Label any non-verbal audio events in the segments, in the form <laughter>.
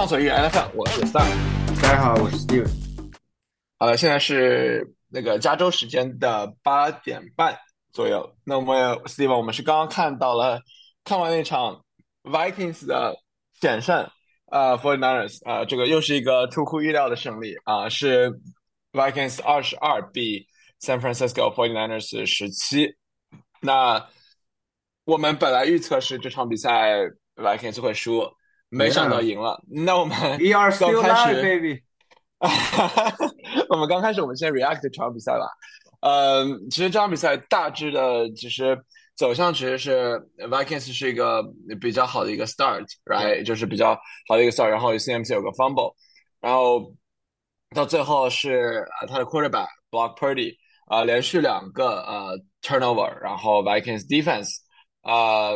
畅所欲言 NFL，我是 Star。大家好，我是 Steven。好了，现在是那个加州时间的八点半左右。那我们 Steven，我们是刚刚看到了看完那场 Vikings 的险胜，呃，49ers，呃，这个又是一个出乎意料的胜利啊、是 Vikings 二十二比 San Francisco 49ers 十七。那我们本来预测是这场比赛 Vikings 会输，没想到赢了。那我们 are 刚 still 开始 baby。我们刚开始，我们先 react 这场比赛吧。嗯，其实这场比赛大致的其实走向其实是 Vikings 是一个比较好的一个 start，right，就是比较好的一个 start，然后 CMC 有个 fumble，然后到最后是呃他的 quarterback Block Purdy 啊、连续两个呃 turnover，然后 Vikings defense 啊、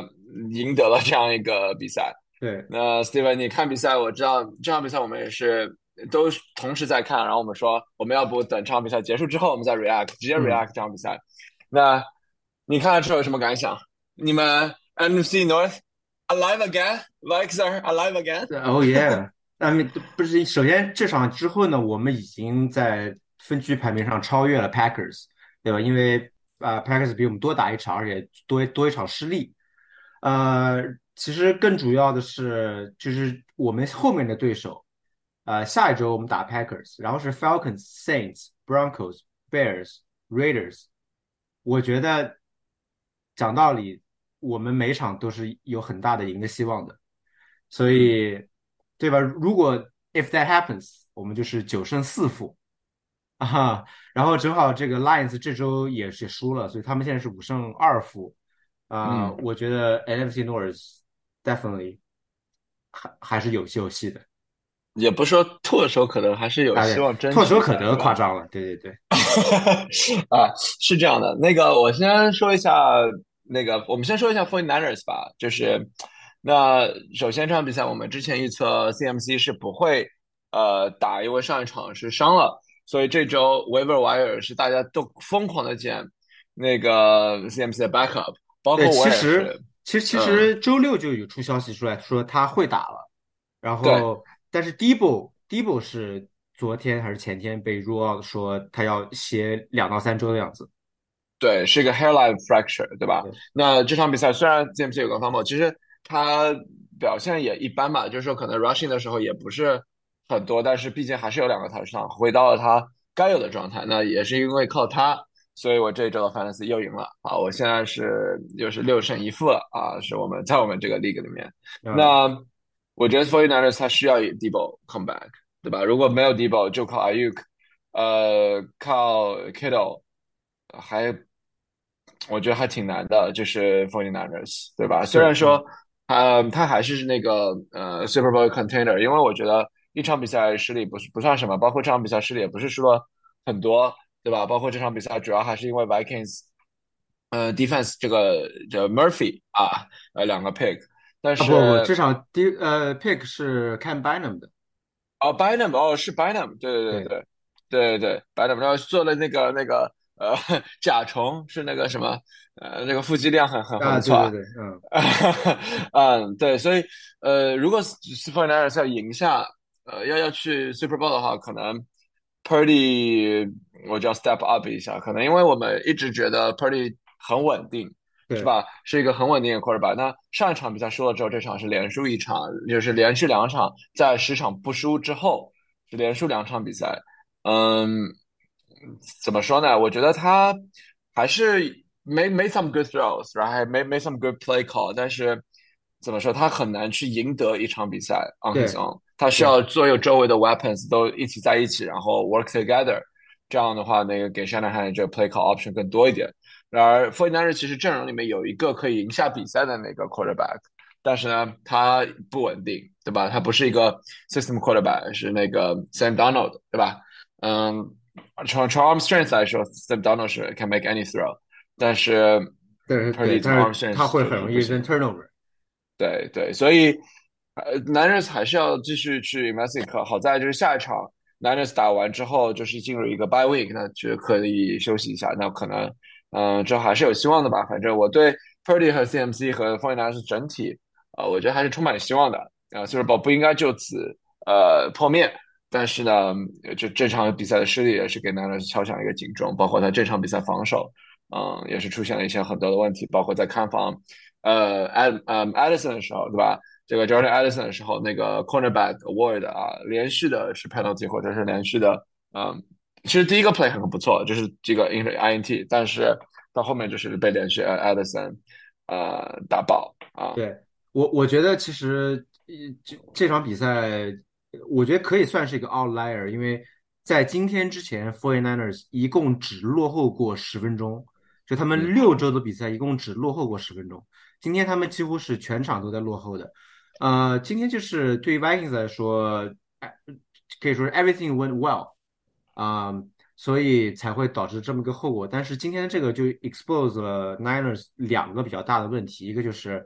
赢得了这样一个比赛。对，那 Steven，你看比赛，我知道这场比赛我们也是都同时在看，然后我们说我们要不等这场比赛结束之后，我们再 react，直接嗯 react 这场比赛。那你看了之后有什么感想？你们 NFC North alive again？Vikes are alive again？Oh yeah。<laughs> 那么不是，首先这场之后呢，我们已经在分区排名上超越了 Packers，对吧？因为啊、呃 Packers 比我们多打一场，而且多多一场失利。呃，其实更主要的是，就是我们后面的对手，呃，下一周我们打 Packers，然后是 Falcons、Saints、Broncos、Bears、Raiders。我觉得讲道理，我们每场都是有很大的赢的希望的，所以，对吧？如果 if that happens，我们就是九胜四负啊。然后正好这个 Lions 这周也是输了，所以他们现在是五胜二负啊。嗯我觉得 NFC North definitely 还还是有有戏的，也不是说唾手可得，还是有哎希望争取唾手可得，夸张了，对对对。<laughs> 啊，是这样的。那个，我先说一下，那个，我们先说一下 f o r n i n e r s 吧。就是，那首先这场比赛，我们之前预测 CMC 是不会呃打，因为上一场是伤了，所以这周 waiver wire 是大家都疯狂的捡那个 CMC 的 backup，包括对，我也其实是。其实其嗯实周六就有出消息出来说他会打了，然后但是 Debo Debo 是昨天还是前天被 rule out 说他要歇两到三周的样子。对，是一个 hairline fracture，对吧对？那这场比赛虽然 CMC 有个 fumble，其实他表现也一般吧，就是说可能 rushing 的时候也不是很多，但是毕竟还是有两个 touchdown，回到了他该有的状态。那也是因为靠他，所以我这一周的 fantasy 又赢了啊！我现在是又是六胜一负了啊，是我们在我们这个 league 里面。嗯那我觉得 49ers 他需要 Debo come back，对吧？如果没有 Debo，就靠 Ayuk，呃，靠 Kittle，还我觉得还挺难的，就是 49ers，对吧？虽然说，呃，他还是那个呃 Super Bowl contender，因为我觉得一场比赛失利不是不算什么，包括这场比赛失利也不是输了很多，对吧？包括这场比赛主要还是因为 Vikings，呃，defense 这个这 Murphy 啊，呃，两个 pick，但啊是不不，这场第呃 pick 是看 Bynum 的，哦，Bynum，哦，是 Bynum，对对对对。对对对，Bynum，然后做了那个那个呃甲虫是那个什么呃那个腹肌量很很啊，很不错啊，对对对，嗯，<laughs> 嗯，对，所以呃，如果 49ers 要赢下呃要要去 Super Bowl 的话，可能 Purdy 我就要 step up 一下，可能因为我们一直觉得 Purdy 很稳定。是吧？是一个很稳定的 quarterback。那上一场比赛输了之后，这场是连输一场，就是连续两场，在十场不输之后是连输两场比赛。嗯，怎么说呢？我觉得他还是 made made some good throws，然后还 made made some good play call，但是怎么说，他很难去赢得一场比赛 on his own。他需要所有周围的 weapons 都一起在一起，然后 work together。这样的话，那个给 Shanahan 这个 play call option 更多一点。然而 f o r t i n e r 其实阵容里面有一个可以赢下比赛的那个 quarterback，但是呢，他不稳定，对吧？他不是一个 system quarterback，是那个 Sam Donald，对吧？嗯，从从 arm strength 来说，Sam Donald 是 can make any throw，但是对对但是他会很容易 turnover。对对，所以呃，Niners 还是要继续去 Mexico。好在就是下一场 Niners 打完之后，就是进入一个 bye week，那就可以休息一下。那可能，嗯、这还是有希望的吧。反正我对 Purdy 和 CMC 和 49ers 整体，呃，我觉得还是充满希望的。啊、呃，Super Bowl 不应该就此呃破灭。但是呢，就这场比赛的失利也是给 Niners 敲响一个警钟，包括他这场比赛防守，嗯，也是出现了一些很多的问题，包括在看防呃 Ad 嗯 Edison 的时候，对吧？这个 Jordan Edison 的时候，那个 Cornerback Award 啊，连续的是 penalty 或者是连续的，嗯，其实第一个 play 很不错，就是这个 INT，但是到后面就是被连续 Addison 呃打爆啊。对我，我觉得其实这这场比赛，我觉得可以算是一个 outlier，因为在今天之前 f o r t n i n e r s 一共只落后过十分钟，就他们六周的比赛一共只落后过十分钟。今天他们几乎是全场都在落后的。呃，今天就是对于 Vikings 来说，可以说是 everything went well，啊，所以才会导致这么个后果。但是今天这个就 expose 了 Niners 两个比较大的问题，一个就是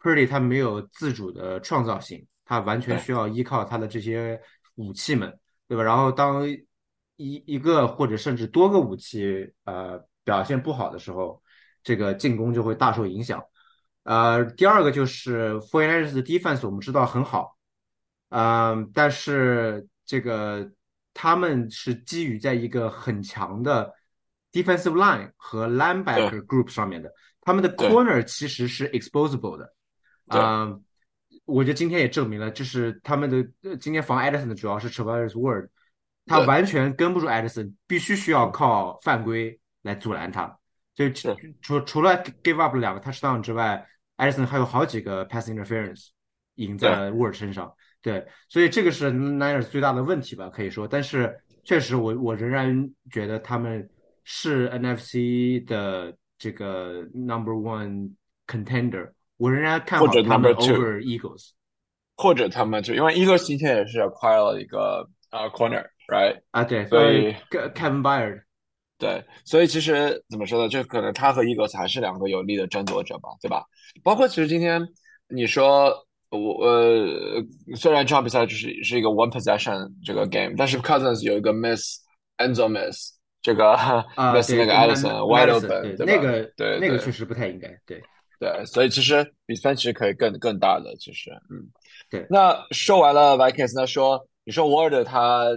Purdy 他没有自主的创造性，他完全需要依靠他的这些武器们，对吧？然后当一一个或者甚至多个武器呃表现不好的时候，这个进攻就会大受影响。呃，第二个就是 f o r t n i n e r s 的 defense 我们知道很好，嗯，但是这个他们是基于在一个很强的 defensive line 和 linebacker group 上面的，他们的 corner 其实是 exposable 的，啊，我觉得今天也证明了，就是他们的今天防 Edison 的主要是 Travis Ward，他完全跟不住 Edison，必须需要靠犯规来阻拦他，就除除了 give up 两个 touchdown 之外。艾森还有好几个 pass interference 赢在沃尔身上，对，所以这个是 Niners 最大的问题吧，可以说。但是确实，我我仍然觉得他们是 NFC 的这个 number one contender，我仍然看好他们 over Eagles，或者他们就因为 Eagles 今天也是 acquire 了一个呃 corner，right？啊，对，所以 Kevin Byard。对，所以其实怎么说呢？就可能他和伊格斯还是两个有力的争夺者吧，对吧？包括其实今天你说我呃，虽然这场比赛就是是一个 one possession 这个 game，但是 Cousins 有一个 miss end zone miss 这个 <laughs> miss 那个 wide open，对那个对那个确实不太应该，对对，所以其实比分其实可以更更大的，其实嗯，对。那说完了 Vikings，那说你说 Ward 他。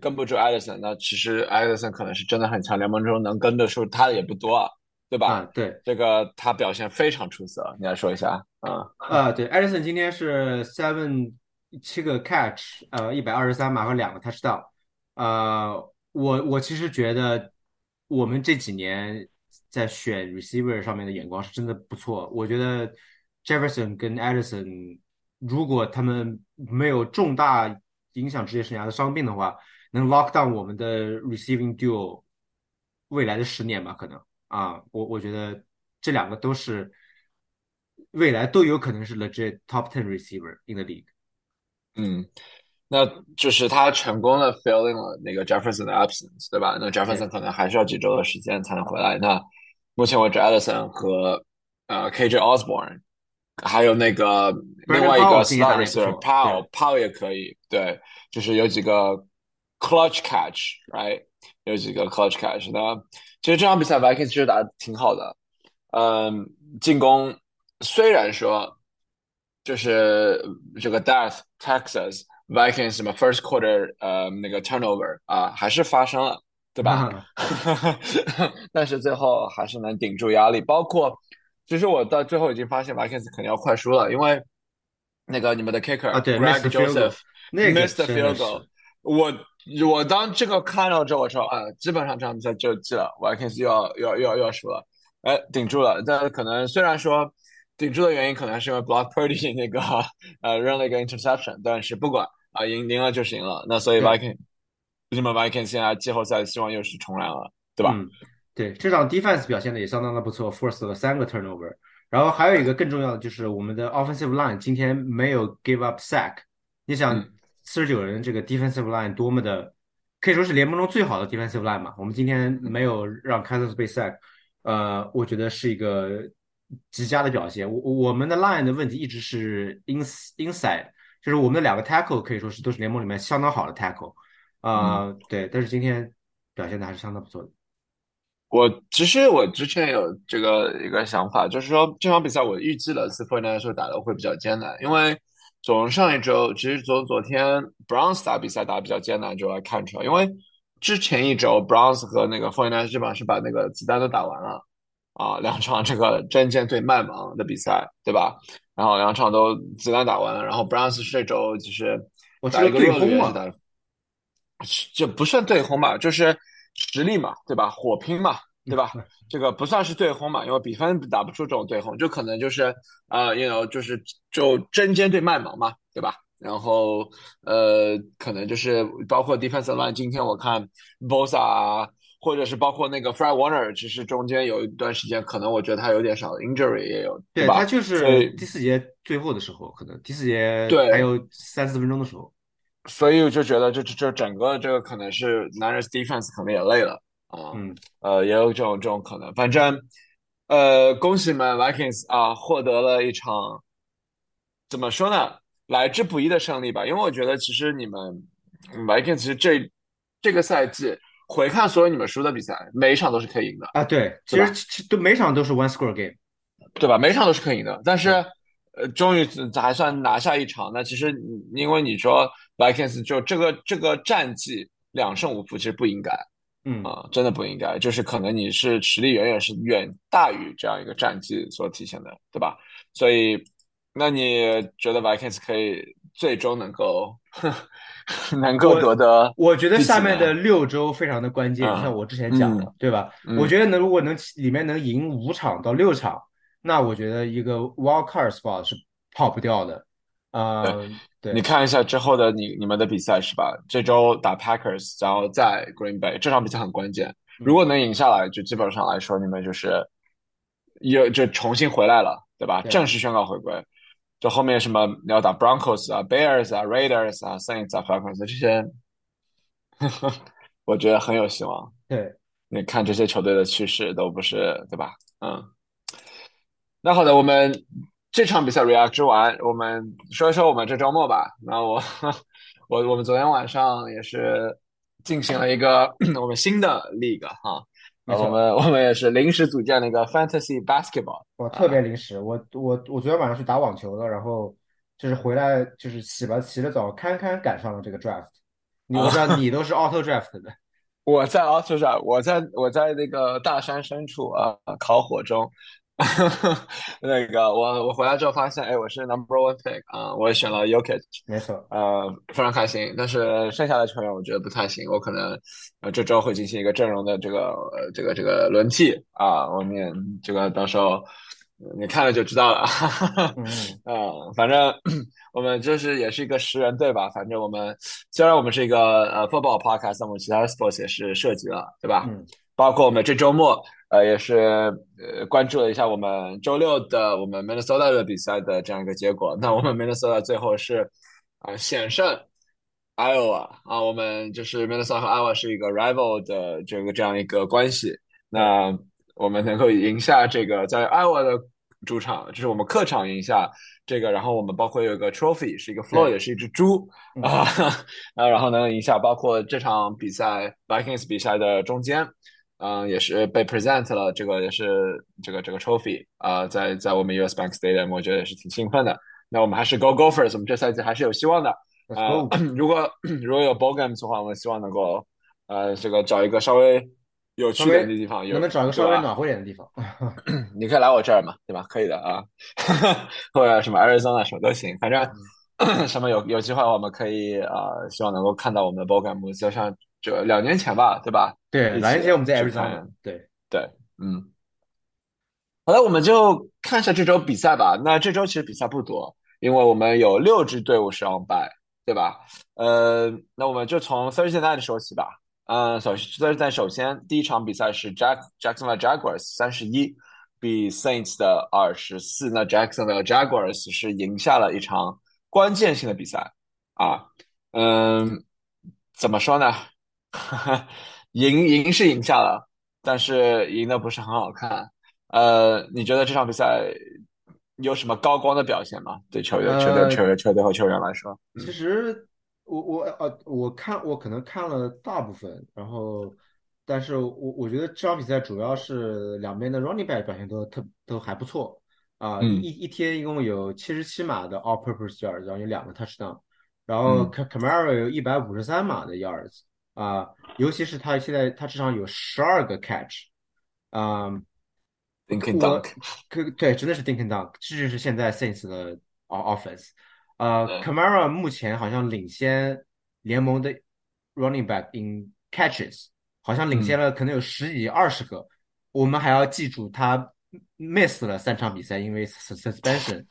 跟不住艾 o n 那其实艾 o n 可能是真的很强，联盟中能跟的数他的也不多啊，对吧？啊，对，这个他表现非常出色，你来说一下啊？啊，对，艾 o n 今天是 seven 七个 catch，呃，一百二十三码和两个 touchdown，呃，我我其实觉得我们这几年在选 receiver 上面的眼光是真的不错，我觉得 Jefferson 跟 Edison 如果他们没有重大。影响职业生涯的伤病的话，能 lock down 我们的 receiving duo 未来的十年吧？可能啊，我我觉得这两个都是未来都有可能是 legit top ten receiver in the league。嗯，那就是他成功的 filling 了那个 Jefferson 的 absence，对吧？那 Jefferson 可能还需要几周的时间才能回来。那目前为止，Edison 和呃 KJ Osborne。还有那个另外一个 stars，Pow，Pow 也可以，对，就是有几个 clutch catch，right，有几个 clutch catch。那其实这场比赛 Vikings 其实打的挺好的，嗯，进攻虽然说就是这个 Death Texas Vikings 什么 first quarter，呃，那个 turnover 啊，还是发生了，对吧？但是最后还是能顶住压力，包括。其实我到最后已经发现 Vikings 肯定要快输了，因为那个你们的 kicker 啊，对，Greg Joseph missed field goal。我我当这个看到之后，我说啊，基本上这场比赛就记了，Vikings 又要又要又要又要输了。哎，顶住了，但可能虽然说顶住的原因可能是因为 Block Purdy <laughs> 那个呃扔了一个 interception，但是不管啊，赢赢了就是赢了。那所以 Vikings，你们 Vikings 现在季后赛希望又是重燃了，对吧？对这场 defense 表现的也相当的不错，forced 了三个 turnover，然后还有一个更重要的就是我们的 offensive line 今天没有 give up sack。你想四十九人这个 defensive line 多么的可以说是联盟中最好的 defensive line 嘛？我们今天没有让 Cousins 被 sack，呃，我觉得是一个极佳的表现。我我们的 line 的问题一直是 in inside，就是我们的两个 tackle 可以说是都是联盟里面相当好的 tackle，啊，对，但是今天表现的还是相当不错的。我其实我之前有这个一个想法，就是说这场比赛我预计了 e r n a t 打的会比较艰难，因为从上一周，其实从昨天 Browns 打比赛打得比较艰难就来看出来，因为之前一周 Browns 和那个 f o r t n i n e 基本上是把那个子弹都打完了啊，两场这个针尖对麦芒的比赛，对吧？然后两场都子弹打完了，然后 Browns 这周就是打一个热血打，这不算对轰吧，就是实力嘛，对吧？火拼嘛。对吧？这个不算是对轰嘛，因为比分打不出这种对轰，就可能就是啊，you know，就是就针尖对麦芒嘛，对吧？然后呃，可能就是包括 defense line，今天我看 Bosa 啊，或者是包括那个 Fred Warner，其实中间有一段时间，可能我觉得他有点少 injury 也有，对吧？他就是第四节最后的时候，可能第四节对还有三四分钟的时候，所以我就觉得这这整个这个可能是 Niners defense 可能也累了。啊，嗯，呃，也有这种这种可能。反正，呃，恭喜们 Vikings 啊，获得了一场怎么说呢，来之不易的胜利吧。因为我觉得，其实你们 Vikings 其实这这个赛季回看所有你们输的比赛，每一场都是可以赢的啊。对，其实其都每场都是 one score game，对吧？每场都是可以赢的。但是，呃，终于还算拿下一场。那其实，因为你说 Vikings 就这个这个战绩两胜五负，其实不应该。嗯啊，真的不应该，就是可能你是实力远远是远大于这样一个战绩所体现的，对吧？所以，那你觉得 Vikings 可以最终能够 <laughs> 能够夺得？我觉得下面的六周非常的关键，就像我之前讲的，对吧？我觉得能如果能里面能赢五场到六场，那我觉得一个 wild card spot 是跑不掉的。啊，对，你看一下之后的你你们的比赛是吧？这周打 Packers，然后在 Green Bay 这场比赛很关键，如果能赢下来，就基本上来说你们就是又就重新回来了，对吧？正式宣告回归。就后面什么你要打 Broncos 啊、Bears 啊、Raiders 啊、Saints 啊、Falcons 这些，<laughs> 我觉得很有希望。对，你看这些球队的趋势都不是对吧？嗯，那好的，我们。这场比赛 react 之完，我们说一说我们这周末吧。那我我我们昨天晚上也是进行了一个 <clears throat> 我们新的 league 哈，我们我们也是临时组建了一个 fantasy basketball。我，特别临时！我我我昨天晚上去打网球了，然后就是回来就是洗了洗了澡，堪堪赶上了这个 draft。你我知道 <laughs> 你都是 auto draft 的，<laughs> 我在 auto draft，我在我在那个大山深处啊烤火中。<laughs> 那个我我回来之后发现，哎，我是 number one pick 啊，我也选了 Yokich，没错，呃，非常开心。但是剩下的球员我觉得不太行，我可能呃这周会进行一个阵容的这个这个这个轮替啊，我们这个到时候你看了就知道了。<laughs> 嗯，反正我们就是也是一个十人队吧，反正我们虽然我们是一个呃 football podcast，但我们其他的 sports 也是涉及了，对吧？嗯，包括我们这周末。呃，也是呃关注了一下我们周六的我们 Minnesota 的比赛的这样一个结果。那我们 Minnesota 最后是啊险胜 Iowa 啊，我们就是 Minnesota 和 Iowa 是一个 rival 的这个这样一个关系。那我们能够赢下这个在 Iowa 的主场，就是我们客场赢下这个，然后我们包括有一个 trophy 是一个 floor，也是一只猪啊 <laughs> 啊，然后能赢下包括这场比赛 Vikings 比赛的中间。嗯，也是被 present 了，这个也是这个这个 trophy 啊，在在我们 US Bank Stadium，我觉得也是挺兴奋的。那我们还是 Go Gophers，我们这赛季还是有希望的啊。如果如果有 Bowl Games 的话，我们希望能够呃这个找一个稍微有趣点的地方，能不能找一个稍微暖和点的地方？<coughs> 你可以来我这儿嘛，对吧？可以的啊，<laughs> 或者什么 Arizona 什么都行，反正 <coughs> 什么有有机会我们可以啊，希望能够看到我们的 Bowl Games，就像。就两年前吧，对吧？对，两年前我们在 Arizona。对对，嗯。好了，我们就看一下这周比赛吧。那这周其实比赛不多，因为我们有六支队伍是 on by，对吧？呃，那我们就从 Thursday night 说起吧。嗯，首 Thursday 首先第一场比赛是 Jack Jacksonville Jaguars 三十一比 Saints 的二十四。那 Jacksonville Jaguars 是赢下了一场关键性的比赛啊。嗯，怎么说呢？<laughs> 赢赢是赢下了，但是赢的不是很好看。呃，你觉得这场比赛有什么高光的表现吗？对球员、球队、球员、球队和球员来说，其实我我呃，我看我可能看了大部分，然后，但是我我觉得这场比赛主要是两边的 running back 表现都特都还不错。啊，一嗯一天一共有七十七码的 all-purpose yards，然后有两个 touchdown，然后 Camaro 有一百五十三码的 yards，啊，尤其是他现在他至少有十二个 catch，啊，，Dink and 我 Dunk，可对，真的是 dink and dunk，这就是现在 Saints 的 o- offense。呃，，Camara 目前好像领先联盟的 running back in catches，好像领先嗯了可能有十几二十个。我们还要记住他 miss 了三场比赛，因为 sus- suspension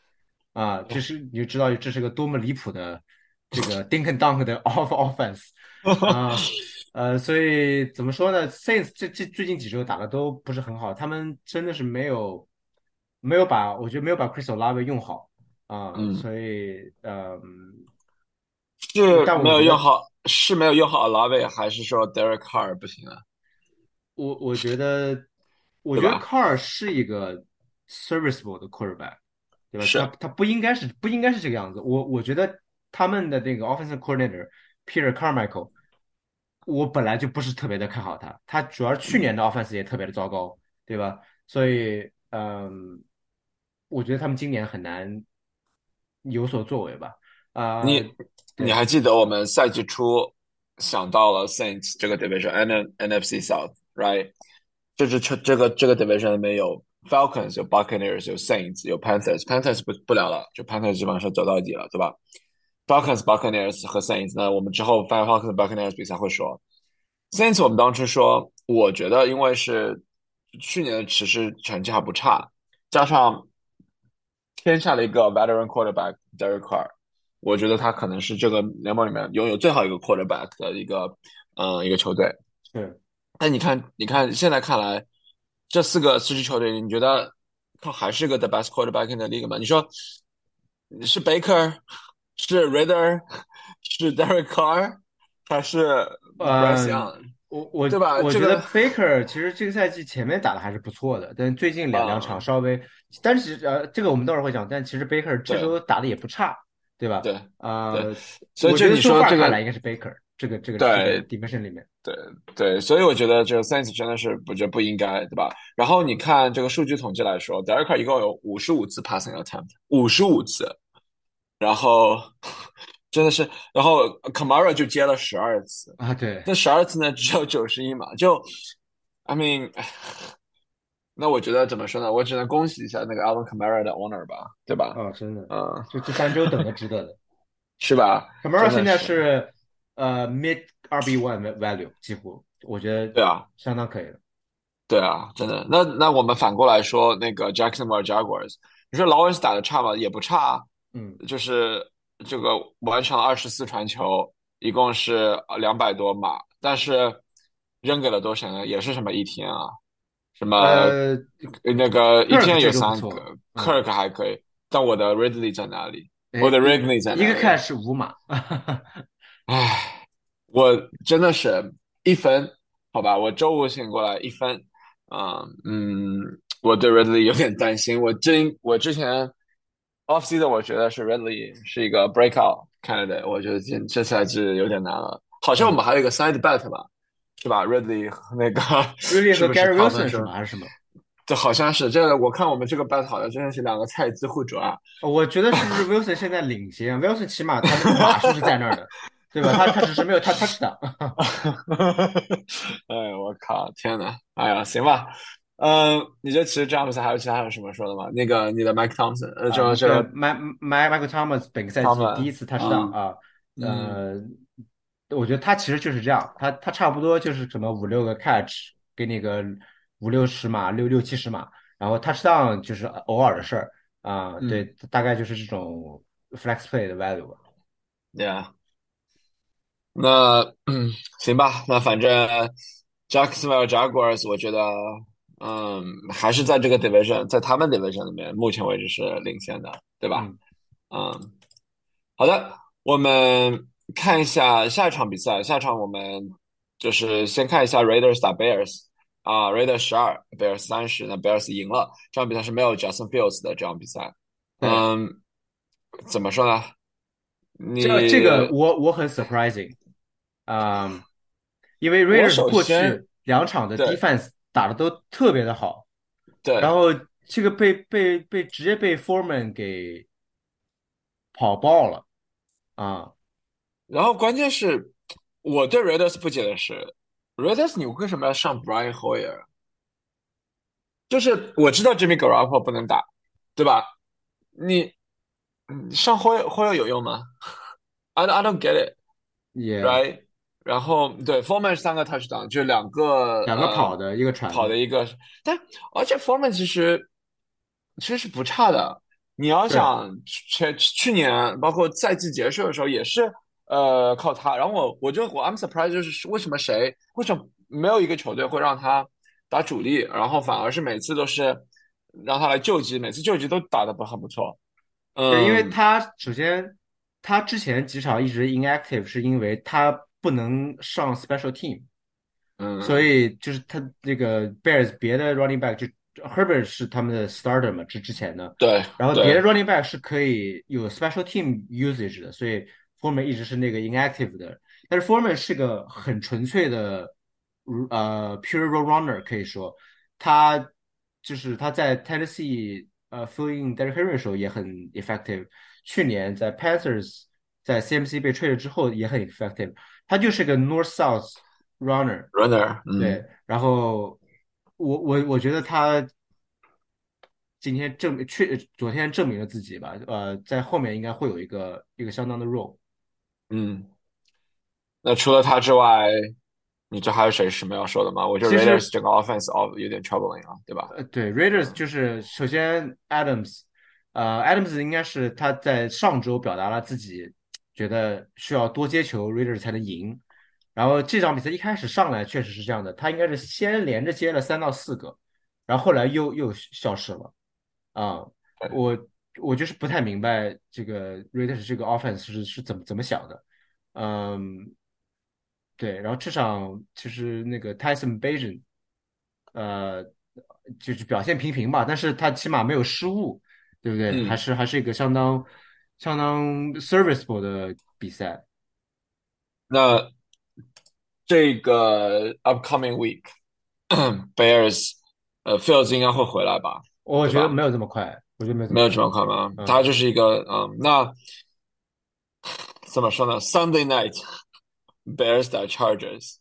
啊，这是你就知道这是个多么离谱的这个 dink and dunk 的 <laughs> off offense <laughs> 啊。呃，所以怎么说呢？Saints 这这最近几周打的都不是很好，他们真的是没有没有把，我觉得没有把 Chris Olave 用好啊，嗯，所以嗯，是没但我觉得有用好，是没有用好 Olave，还是说 Derek Carr 不行啊？我我觉得我觉得？Carr 是一个 serviceable 的 quarterback，对吧？他是，他不应该是不应该是这个样子。我我觉得他们的那个 offensive coordinator Peter Carmichael，我本来就不是特别的看好他，他主要去年的 offense 也特别的糟糕，对吧？所以嗯，我觉得他们今年很难有所作为吧。啊、你你还记得我们赛季初想到了 Saints 这个 division，N NFC South，right？这是这这个这个 division 里面有 Falcons，有 Buccaneers，有 Saints，有 Panthers，Panthers 不不聊了，就 Panthers 基本上是走到底了，对吧？Falcons、Buccaneers 和 Saints，那我们之后 Falcons、Buccaneers 比赛会说。Saints 我们当初说，我觉得因为是去年的其实成绩还不差，加上签下了一个 veteran quarterback Derek Carr，我觉得他可能是这个联盟里面拥有最好一个 quarterback 的一个嗯一个球队。是但你看，你看现在看来，这四个四支球队，你觉得他还是个 the best quarterback in the league 吗？你说是 Baker，是 Ridder，是 Derek Carr，还是 Bryce 嗯，Young，我我对吧？我觉得 Baker 其实这个赛季前面打的还是不错的，但最近两两场啊、稍微，但是呃，这个我们到时候会讲，但其实 Baker 这周打的也不差，对吧？对对，呃，所以就你说这个看来应该是 Baker 这个这个这个对 division 里面，对对，所以我觉得这个 Saints 真的是我觉得不应该，对吧？然后你看这个数据统计来说，Derek Carr 一共有五十五次 passing attempt，五十五次，然后真的是，然后 Kamara 就接了十二次，啊，对，那十二次呢只有九十一码，就 I mean，<sighs> 那我觉得怎么说呢？我只能恭喜一下那个 Alvin Kamara 的 owner 吧，对吧？哦，真的，嗯，就这三周等的值得的。是吧？Camara 现在是，是呃 mid RB one value 几乎，我觉得对啊。相当可以了。对啊，真的。那那我们反过来说，那个 Jacksonville Jaguars，你说劳恩斯打的差吗？也不差啊，嗯，就是这个完成了二十四传球，一共是两百多码，但是扔给了多少呢？也是什么一天啊，什么呃那个一天有三个嗯，，Kirk 还可以，但我的 Ridley 在哪里？哎，我的 Ridley 在一个哪里？catch 五码，<laughs> 唉，我真的是一分，好吧，我周五醒过来一分，啊、嗯，我对 Ridley 有点担心。我真我之前 off season 我觉得是 Redley 是一个 breakout candidate，我觉得这这赛季有点难了。好像我们嗯还有一个 side bet 吧，是吧？Redley 和那个 <laughs> Redley 和 Gary Wilson 是数？吗？还是什么？这好像是这个，我看我们这个 bet 好像真的是两个菜鸡互啄啊。我觉得是不是 Wilson 现在领先？<laughs> Wilson 起码他那个码数是在那儿的，对吧？他他只是没有他 touch 的。<laughs> 哎，我靠，天呐，哎呀，行吧，嗯，你觉得其实詹姆斯还有其他有什么说的吗？那个你的 Mike Thompson，呃，啊，就这呃个，My My Michael Thomas 本个赛季第一次 touchdown 嗯啊，嗯呃，我觉得他其实就是这样，他他差不多就是什么五六个 catch，给你个五六十码、六六七十码，然后 touchdown 就是偶尔的事儿啊，对，嗯大概就是这种 flex play 的 value 吧。，Yeah，那嗯，<clears throat> 行吧，那反正 Jacksonville Jaguars，我觉得嗯，还是在这个 division，在他们 division 里面，目前为止是领先的，对吧？嗯，嗯，好的，我们看一下下一场比赛。下一场我们就是先看一下 Raiders 打 Bears 啊，Raiders 十二，Bears 三十，那 Bears 赢了。这场比赛是没有 Justin Fields 的这场比赛。对，嗯，怎么说呢？你这这个我我很 surprising，啊，因为 Raiders 首过去两场的 defense 打的都特别的好，对然后这个被被被直接被 Foreman 给跑爆了啊！然后关键是，我对 Raiders 不解的是，Raiders 你为什么要上 Brian Hoyer？就是我知道 Jimmy Garoppolo 不能打，对吧？你上 Hoyer Hoyer 有用吗？I I don't get it，right？然后对 Foreman 三个 touchdown 就两个两个跑的一个传跑的一个，但而且 Foreman 其实其实是不差的。你要想前去年包括赛季结束的时候也是呃靠他。然后我我就我 I'm surprised 就是为什么谁为什么没有一个球队会让他打主力，然后反而是每次都是让他来救急，每次救急都打得不很不错。嗯，因为他首先他之前几场一直 inactive 是因为他。不能上 special team，嗯，所以就是他这个 Bears 别的 running back 就 Herbert 是他们的 starter 嘛，之之前的，对，然后别的 running back 是可以有 special team usage 的，所以 Foreman 一直是那个 inactive 的，但是 Foreman 是个很纯粹的，呃，pure runner 可以说，他就是他在 Tennessee 呃 filling Derrick Henry 的时候也很 effective，去年在 Panthers 在 CMC 被 trade 之后也很 effective。他就是个 North South runner runner，对，然后我我我觉得他今天证确昨天证明了自己吧，呃，在后面应该会有一个一个相当的 role。嗯，那除了他之外，你这还有谁什么要说的吗？我觉得 Raiders 整个 offense of 有点 troubling 啊，对吧？呃，对，Raiders 就是首先 Adams，呃，Adams 应该是他在上周表达了自己。觉得需要多接球，Raiders 才能赢。然后这场比赛一开始上来确实是这样的，他应该是先连着接了三到四个，然后后来又又消失了。啊，我我就是不太明白这个 Raiders 这个 offense 是是怎么怎么想的。嗯，对。然后这场其实那个 Tyson b a j a n 呃，就是表现平平吧，但是他起码没有失误，对不对？还是还是一个相当。相当 serviceable 的比赛。那这个 upcoming week，Bears，呃，Fields 应该会回来吧？我觉得没有这么快，我觉得没有没有这么快吗？他就是一个，嗯，那怎么说呢？Sunday night，Bears 打 Chargers，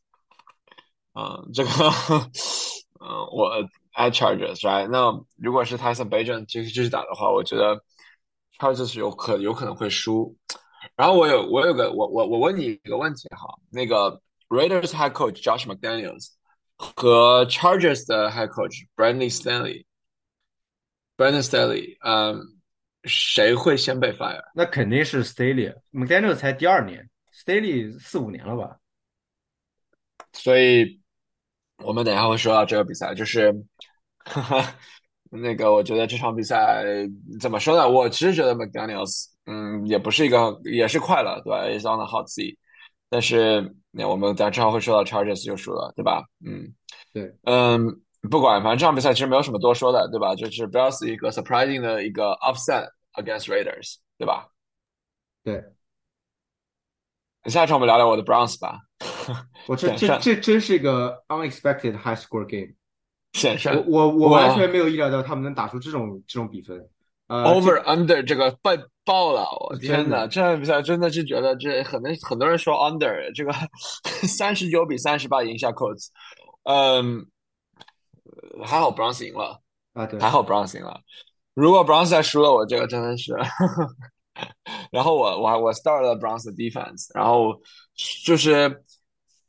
啊，这个，嗯，我爱 Chargers，right？那如果是 Tyson a j a n 继续继续打的话，我觉得。他就是有可有可能会输，然后我有我有个我我我问你一个问题哈，那个 Raiders Head Coach Josh McDaniels 和 Chargers 的 Head Coach Brandon Staley，Brandon Staley，嗯，谁会先被 fire？那肯定是 Staley，McDaniels 才第二年，Staley 四五年了吧？所以我们等一下会说到这个比赛，就是。那个，我觉得这场比赛怎么说呢？我其实觉得 McDaniel's，嗯，也不是一个，也是快了，对吧？Is on the hot seat，但是那我们等之后会说到 Chargers 就输了，对吧？嗯，对，嗯，不管，反正这场比赛其实没有什么多说的，对吧？就是 Bills 一个 surprising 的一个 upset against Raiders，对吧？对。下一场我们聊聊我的 Browns 吧。<laughs> 我这这这真是一个 unexpected high score game。险胜，我我我完全没有意料到他们能打出这种这种比分。呃，over under 这个被爆了，我天哪！这场比赛真的是觉得这很多很多人说 under 这个 <laughs> 三十九比三十八赢下 Colts，嗯，还好 Browns 赢了啊，对，还好 Browns 赢了。如果 Browns 再输了，我这个真的是，<laughs> 然后我我我 start 了 Browns defense，然后就是。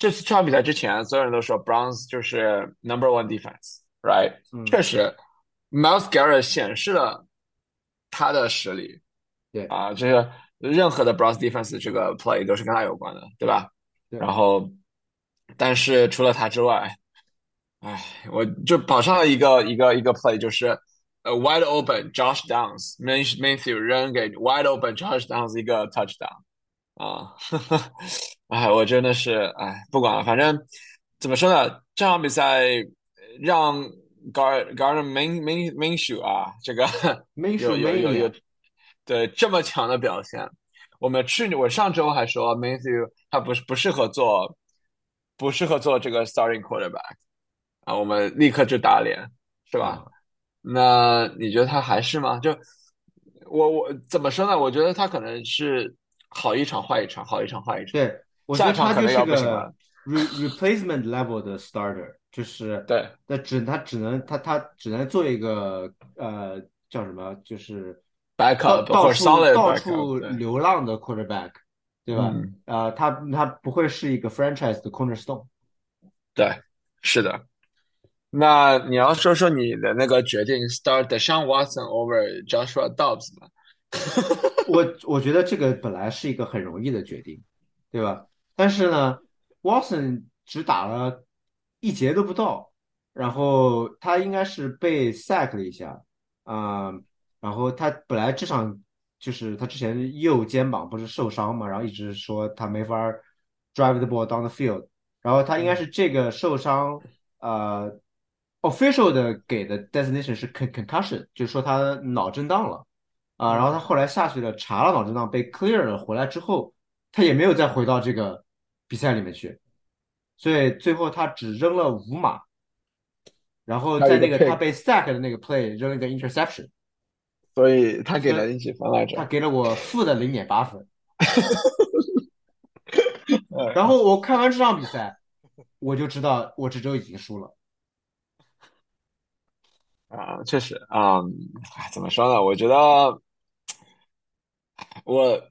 这次这场比赛之前，所有人都说 Browns 就是 number one defense，right？确实，Miles Garrett 显示了他的实力。对啊，就是任何的 Browns defense 这个 play 都是跟他有关的，对吧？然后，但是除了他之外，哎，我就跑上了一个一个一个 play，就是呃 wide open Josh Downs，Main Matthew 扔给 wide open Josh Downs 一个 touchdown。啊，<laughs> 哎，我真的是哎，不管了，反正怎么说呢？这场比赛让 Gar Garner Main Main Main Shoe 啊，这个 <laughs> 有有有有对这么强的表现。我们去年我上周还说 Matthew 他不是不适合做不适合做这个 Starting Quarterback 啊，我们立刻就打脸，是吧？那你觉得他还是吗？就我我怎么说呢？我觉得他可能是好一场坏一场，好一场坏一场，对，我觉得他就是。个 re replacement level 的 starter，就是对那只他只能他他只能做一个呃叫什么，就是到，backup 到处到处，流浪的 quarterback，对吧？嗯，呃，他他不会是一个 franchise 的 cornerstone。对，是的。那你要说说你的那个决定，start Deshaun Watson over Joshua Dobbs 吗？<laughs> 我我觉得这个本来是一个很容易的决定，对吧？但是呢，Watson 只打了一节都不到，然后他应该是被 sack 了一下，啊、然后他本来这场就是他之前右肩膀不是受伤嘛，然后一直说他没法 drive the ball down the field，然后他应该是这个受伤，呃，official 的给的 designation 是 concussion，就是说他脑震荡了。啊，然后他后来下去了，查了脑震荡，被 clear 了，回来之后，他也没有再回到这个比赛里面去，所以最后他只扔了五码，然后在那个他被 sack 的那个 play 扔了一个 interception，所以他给了你几分来着？他给了我负的零点八分。<laughs> 嗯然后我看完这场比赛，我就知道我这周已经输了。啊，确实啊，哎怎么说呢？我觉得我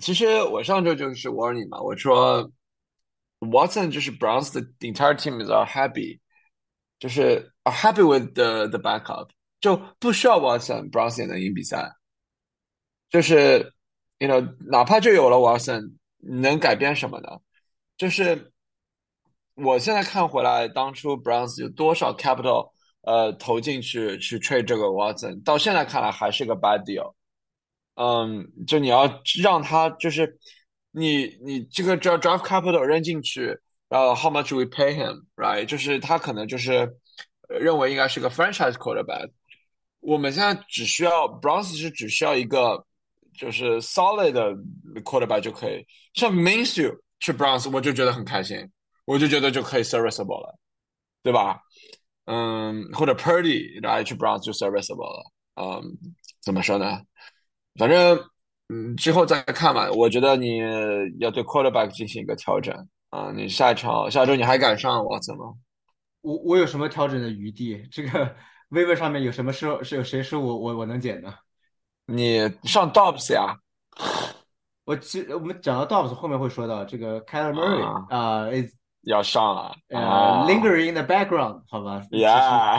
其实我上周就是 warn 你嘛，我说 Watson 就是 Browns 的 entire team is are happy，就是 are happy with the the backup，就不需要 Watson，Browns 也能赢比赛。就是 you know，哪怕就有了 Watson，能改变什么呢？就是我现在看回来，当初 Browns 有多少 capital 呃投进去去 trade 这个 Watson，到现在看来还是个 bad deal。嗯，就你要让他就是你你这个 draft draft capital 扔进去，然后 how much we pay him，right？就是他可能就是认为应该是个 franchise quarterback。我们现在只需要 bronze 是只需要一个就是 solid 的 quarterback 就可以，像 Minshew 去 bronze 我就觉得很开心，我就觉得就可以 serviceable 了，对吧？嗯，或者 Purdy 来去 bronze 就 serviceable 了。嗯，怎么说呢？反正嗯之后再看吧。我觉得你要对 quarterback 进行一个调整啊。你下一场下周你还敢上 Watson 吗？我我有什么调整的余地？这个 waiver 上面有什么是是有谁是我我我能捡的？你上 Dobbs 呀？我我们讲到 Dobbs 后面会说到这个 Kyler Murray 啊，啊、is 要上了呃、啊 lingering in the background 好吧，？Yeah，！<laughs>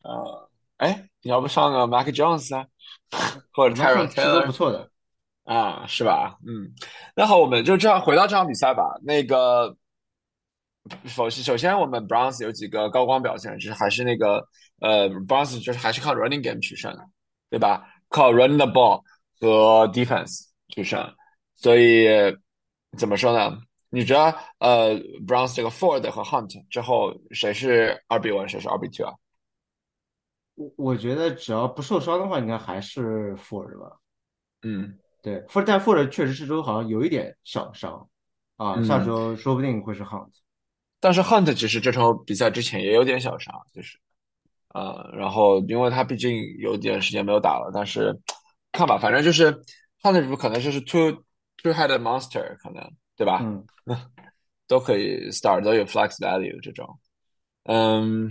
啊，哎，你要不上个 Mac Jones 啊，或者马 Tyrod 上是都不 Taylor 错的。啊，是吧？嗯，那好，我们就这样回到这场比赛吧。那个，首首先我们 Browns 有几个高光表现，就是还是那个呃，Browns 就是还是靠 running game 取胜的，对吧？靠 running the ball 和 defense 取胜。所以怎么说呢？你觉得呃，Browns 这个 Ford 和 Hunt 之后谁是二比 one，谁是二比 two 啊？我我觉得只要不受伤的话，应该还是 Ford 吧。嗯对，Ford 但 Ford 确实这周好像有一点小伤啊，下嗯，周说不定会是 Hunt。但是 Hunt 其实这场比赛之前也有点小伤，就是呃，然后因为他毕竟有点时间没有打了，但是看吧，反正就是 Hunt 可能就是 two two headed monster，可能对吧？嗯，<laughs> 都可以 start，都有 flex value 这种。嗯，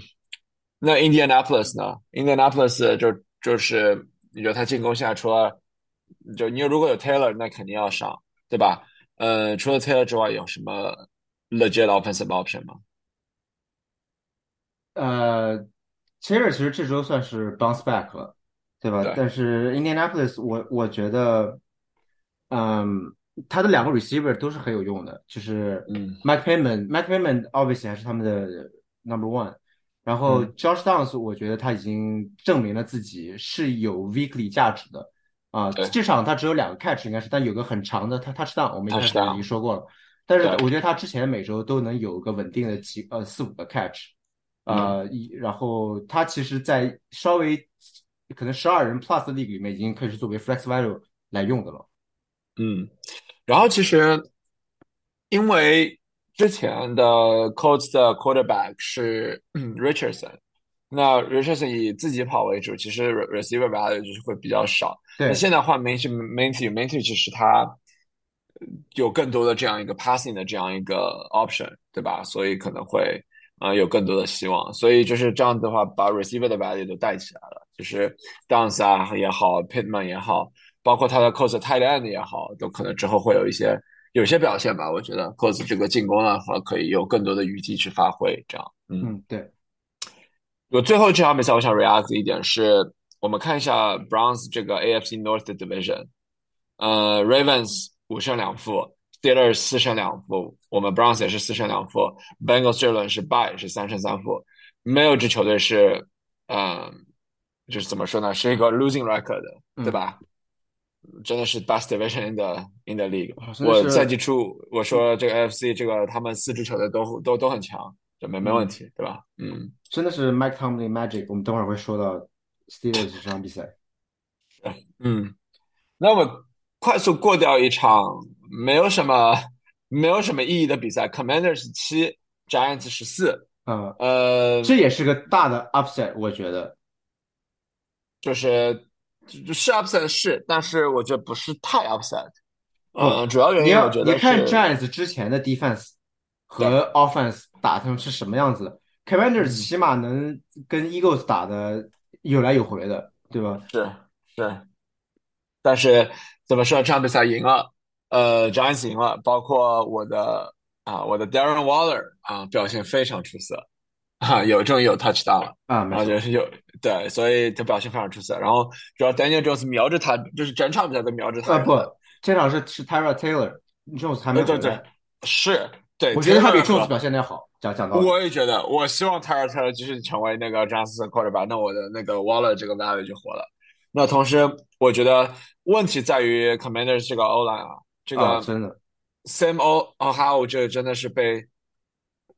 那 Indianapolis 呢？Indianapolis 就就是你觉得他进攻现在除了就你如果有 Taylor，那肯定要上，对吧？呃，除了 Taylor 之外，有什么 legit offensive option 吗？呃，Taylor 其实这周算是 bounce back 了，对吧？对，但是 Indianapolis 我我觉得，嗯，他的两个 receiver 都是很有用的，就是嗯 Mike Payman，Mike Payman obviously 还是他们的 number one，然后嗯，Josh Downs 我觉得他已经证明了自己是有 weekly 价值的。啊，对。这场他只有两个 catch 应该是，但有个很长的他 touchdown，我们一开始已经说过了，但是，我觉得他之前每周都能有个稳定的几呃四五个 catch。嗯。呃，一然后他其实，在稍微可能十二人 plus 的 league 里面，已经可以是作为 flex value 来用的了。嗯，然后其实因为之前的 Colts 的 quarterback 是嗯 Richardson，那 Richardson 以自己跑为主，其实 receiver value 就是会比较少。那，现在换 Minty Minty Minty，其实他有更多的这样一个 passing 的这样一个 option，对吧？所以可能会呃有更多的希望。所以就是这样子的话，把 receiver 的 value 都带起来了，就是 Downs 啊也好，Pittman 也好，包括他的 c o s tight end 也好，都可能之后会有一些有些表现吧。我觉得 o s 这个进攻的话，可以有更多的余地去发挥。这样，嗯。嗯，对，我最后这场比赛，我想 react 一点是，我们看一下 Browns 这个 AFC North 的 Division，呃，Ravens 五胜两负，Steelers 四胜两负，我们 Browns 也是四胜两负，Bengals 这轮是败，是三胜三负，没有支球队是，嗯，就是怎么说呢，是一个 losing record，对嗯，吧？真的是 best division in the in the league。我赛季，初我嗯说这个 AFC 这个他们四支球队都都都很强，这没没问嗯，题，对吧？嗯。真的是 Mike Tomlin Magic。我们等会儿会说到 Steelers 这场比赛。嗯，那我快速过掉一场没有什么没有什么意义的比赛，Commanders 七，Giants 十四，嗯，呃，这也是个大的 upset，我觉得。就是就是 upset 是，但是我觉得不是太 upset，不，嗯，主要原因我觉得你看 Giants 之前的 defense，和 offense 打成是什么样子的，Commanders 嗯，起码能跟 Eagles 打的有来有回的，对吧？是是，但是怎么说，这场比赛赢了，呃，Giants 赢了，包括我的啊，我的 Darren Waller 啊，表现非常出色。<laughs> 啊，有终于有 touchdown 了，啊，没。然后就是有对，所以他表现非常出色。然后主要 Daniel Jones 瞄着他，就是整场比赛都瞄着他啊，不，的。这场是是 Tyra Taylor，Jones 还没对对对，来，是，对我觉得他比 Taylor Jones 和表现的要好。讲讲道理，我也觉得，我希望 Tyra Taylor 继续成为那个 Johnson quarterback，那我的那个 Waller 这个 value 就活了。那同时，我觉得问题在于 Commanders 这个 O line 啊，这啊，个真的，Sam O Ohio 这真的是被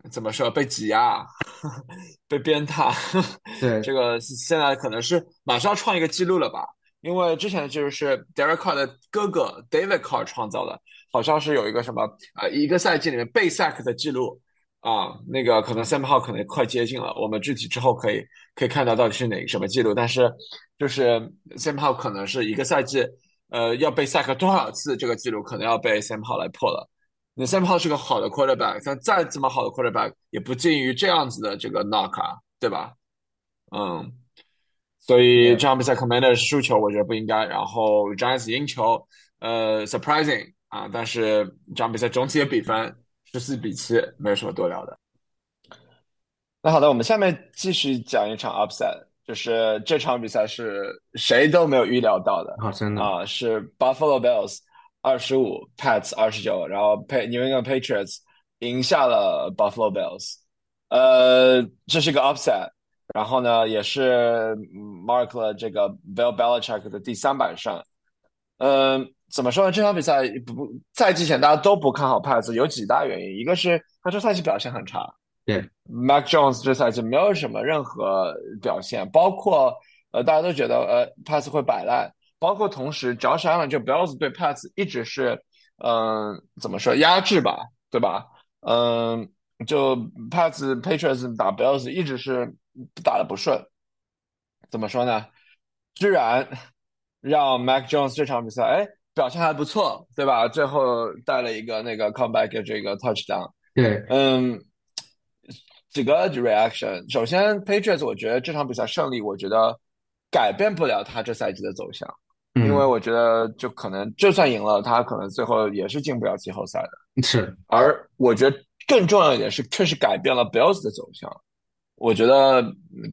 怎么说被挤压，<laughs> 被鞭挞，<laughs> 对，这个现在可能是马上要创一个记录了吧？因为之前就是 Derek Carr 的哥哥 David Carr 创造的，好像是有一个什么啊、呃一个赛季里面被 sack 的记录啊，那个可能 Sam Howell 可能快接近了，我们具体之后可以可以看到到底是哪什么记录，但是就是 Sam Howell 可能是一个赛季呃要被 sack 多少次，这个记录可能要被 Sam Howell 来破了。那 Sam Howell 是个好的 quarterback，但再怎么好的 quarterback 也不至于这样子的这个 knock 啊，对吧？嗯，所以这场比赛 Commander 是输球，我觉得不应该。然后 Giants 赢球，呃，surprising 啊，但是这场比赛总体的比分十四比七，没有什么多聊的。那好的，我们下面继续讲一场 upset，就是这场比赛是谁都没有预料到的啊，真的，啊，是 Buffalo Bills 二十五，Pats 二十九，然后 Pa New England Patriots 赢下了 Buffalo Bills，呃，这是一个 upset，然后呢，也是 mark 了这个 Bill Belichick 的第三百胜。嗯、呃，怎么说呢？这场比赛不赛季前大家都不看好 Pats，有几大原因，一个是他这赛季表现很差。对，Mac Jones 这赛季没有什么任何表现，包括呃大家都觉得呃 Pats 会摆烂，包括同时 Josh Allen 就 Bills 对 Pats 一直是嗯、呃、怎么说压制吧，对吧？嗯、呃，就 Pats Patriots 打 Bills 一直是打的不顺，怎么说呢？居然让 Mac Jones 这场比赛哎表现还不错，对吧？最后带了一个那个 comeback 的这个 touchdown，对，嗯。几个 reaction，首先 Patriots 我觉得这场比赛胜利，我觉得改变不了他这赛季的走向，因为嗯，我觉得就可能就算赢了，他可能最后也是进不了季后赛的。是，而我觉得更重要一点是，确实改变了 Bills 的走向。我觉得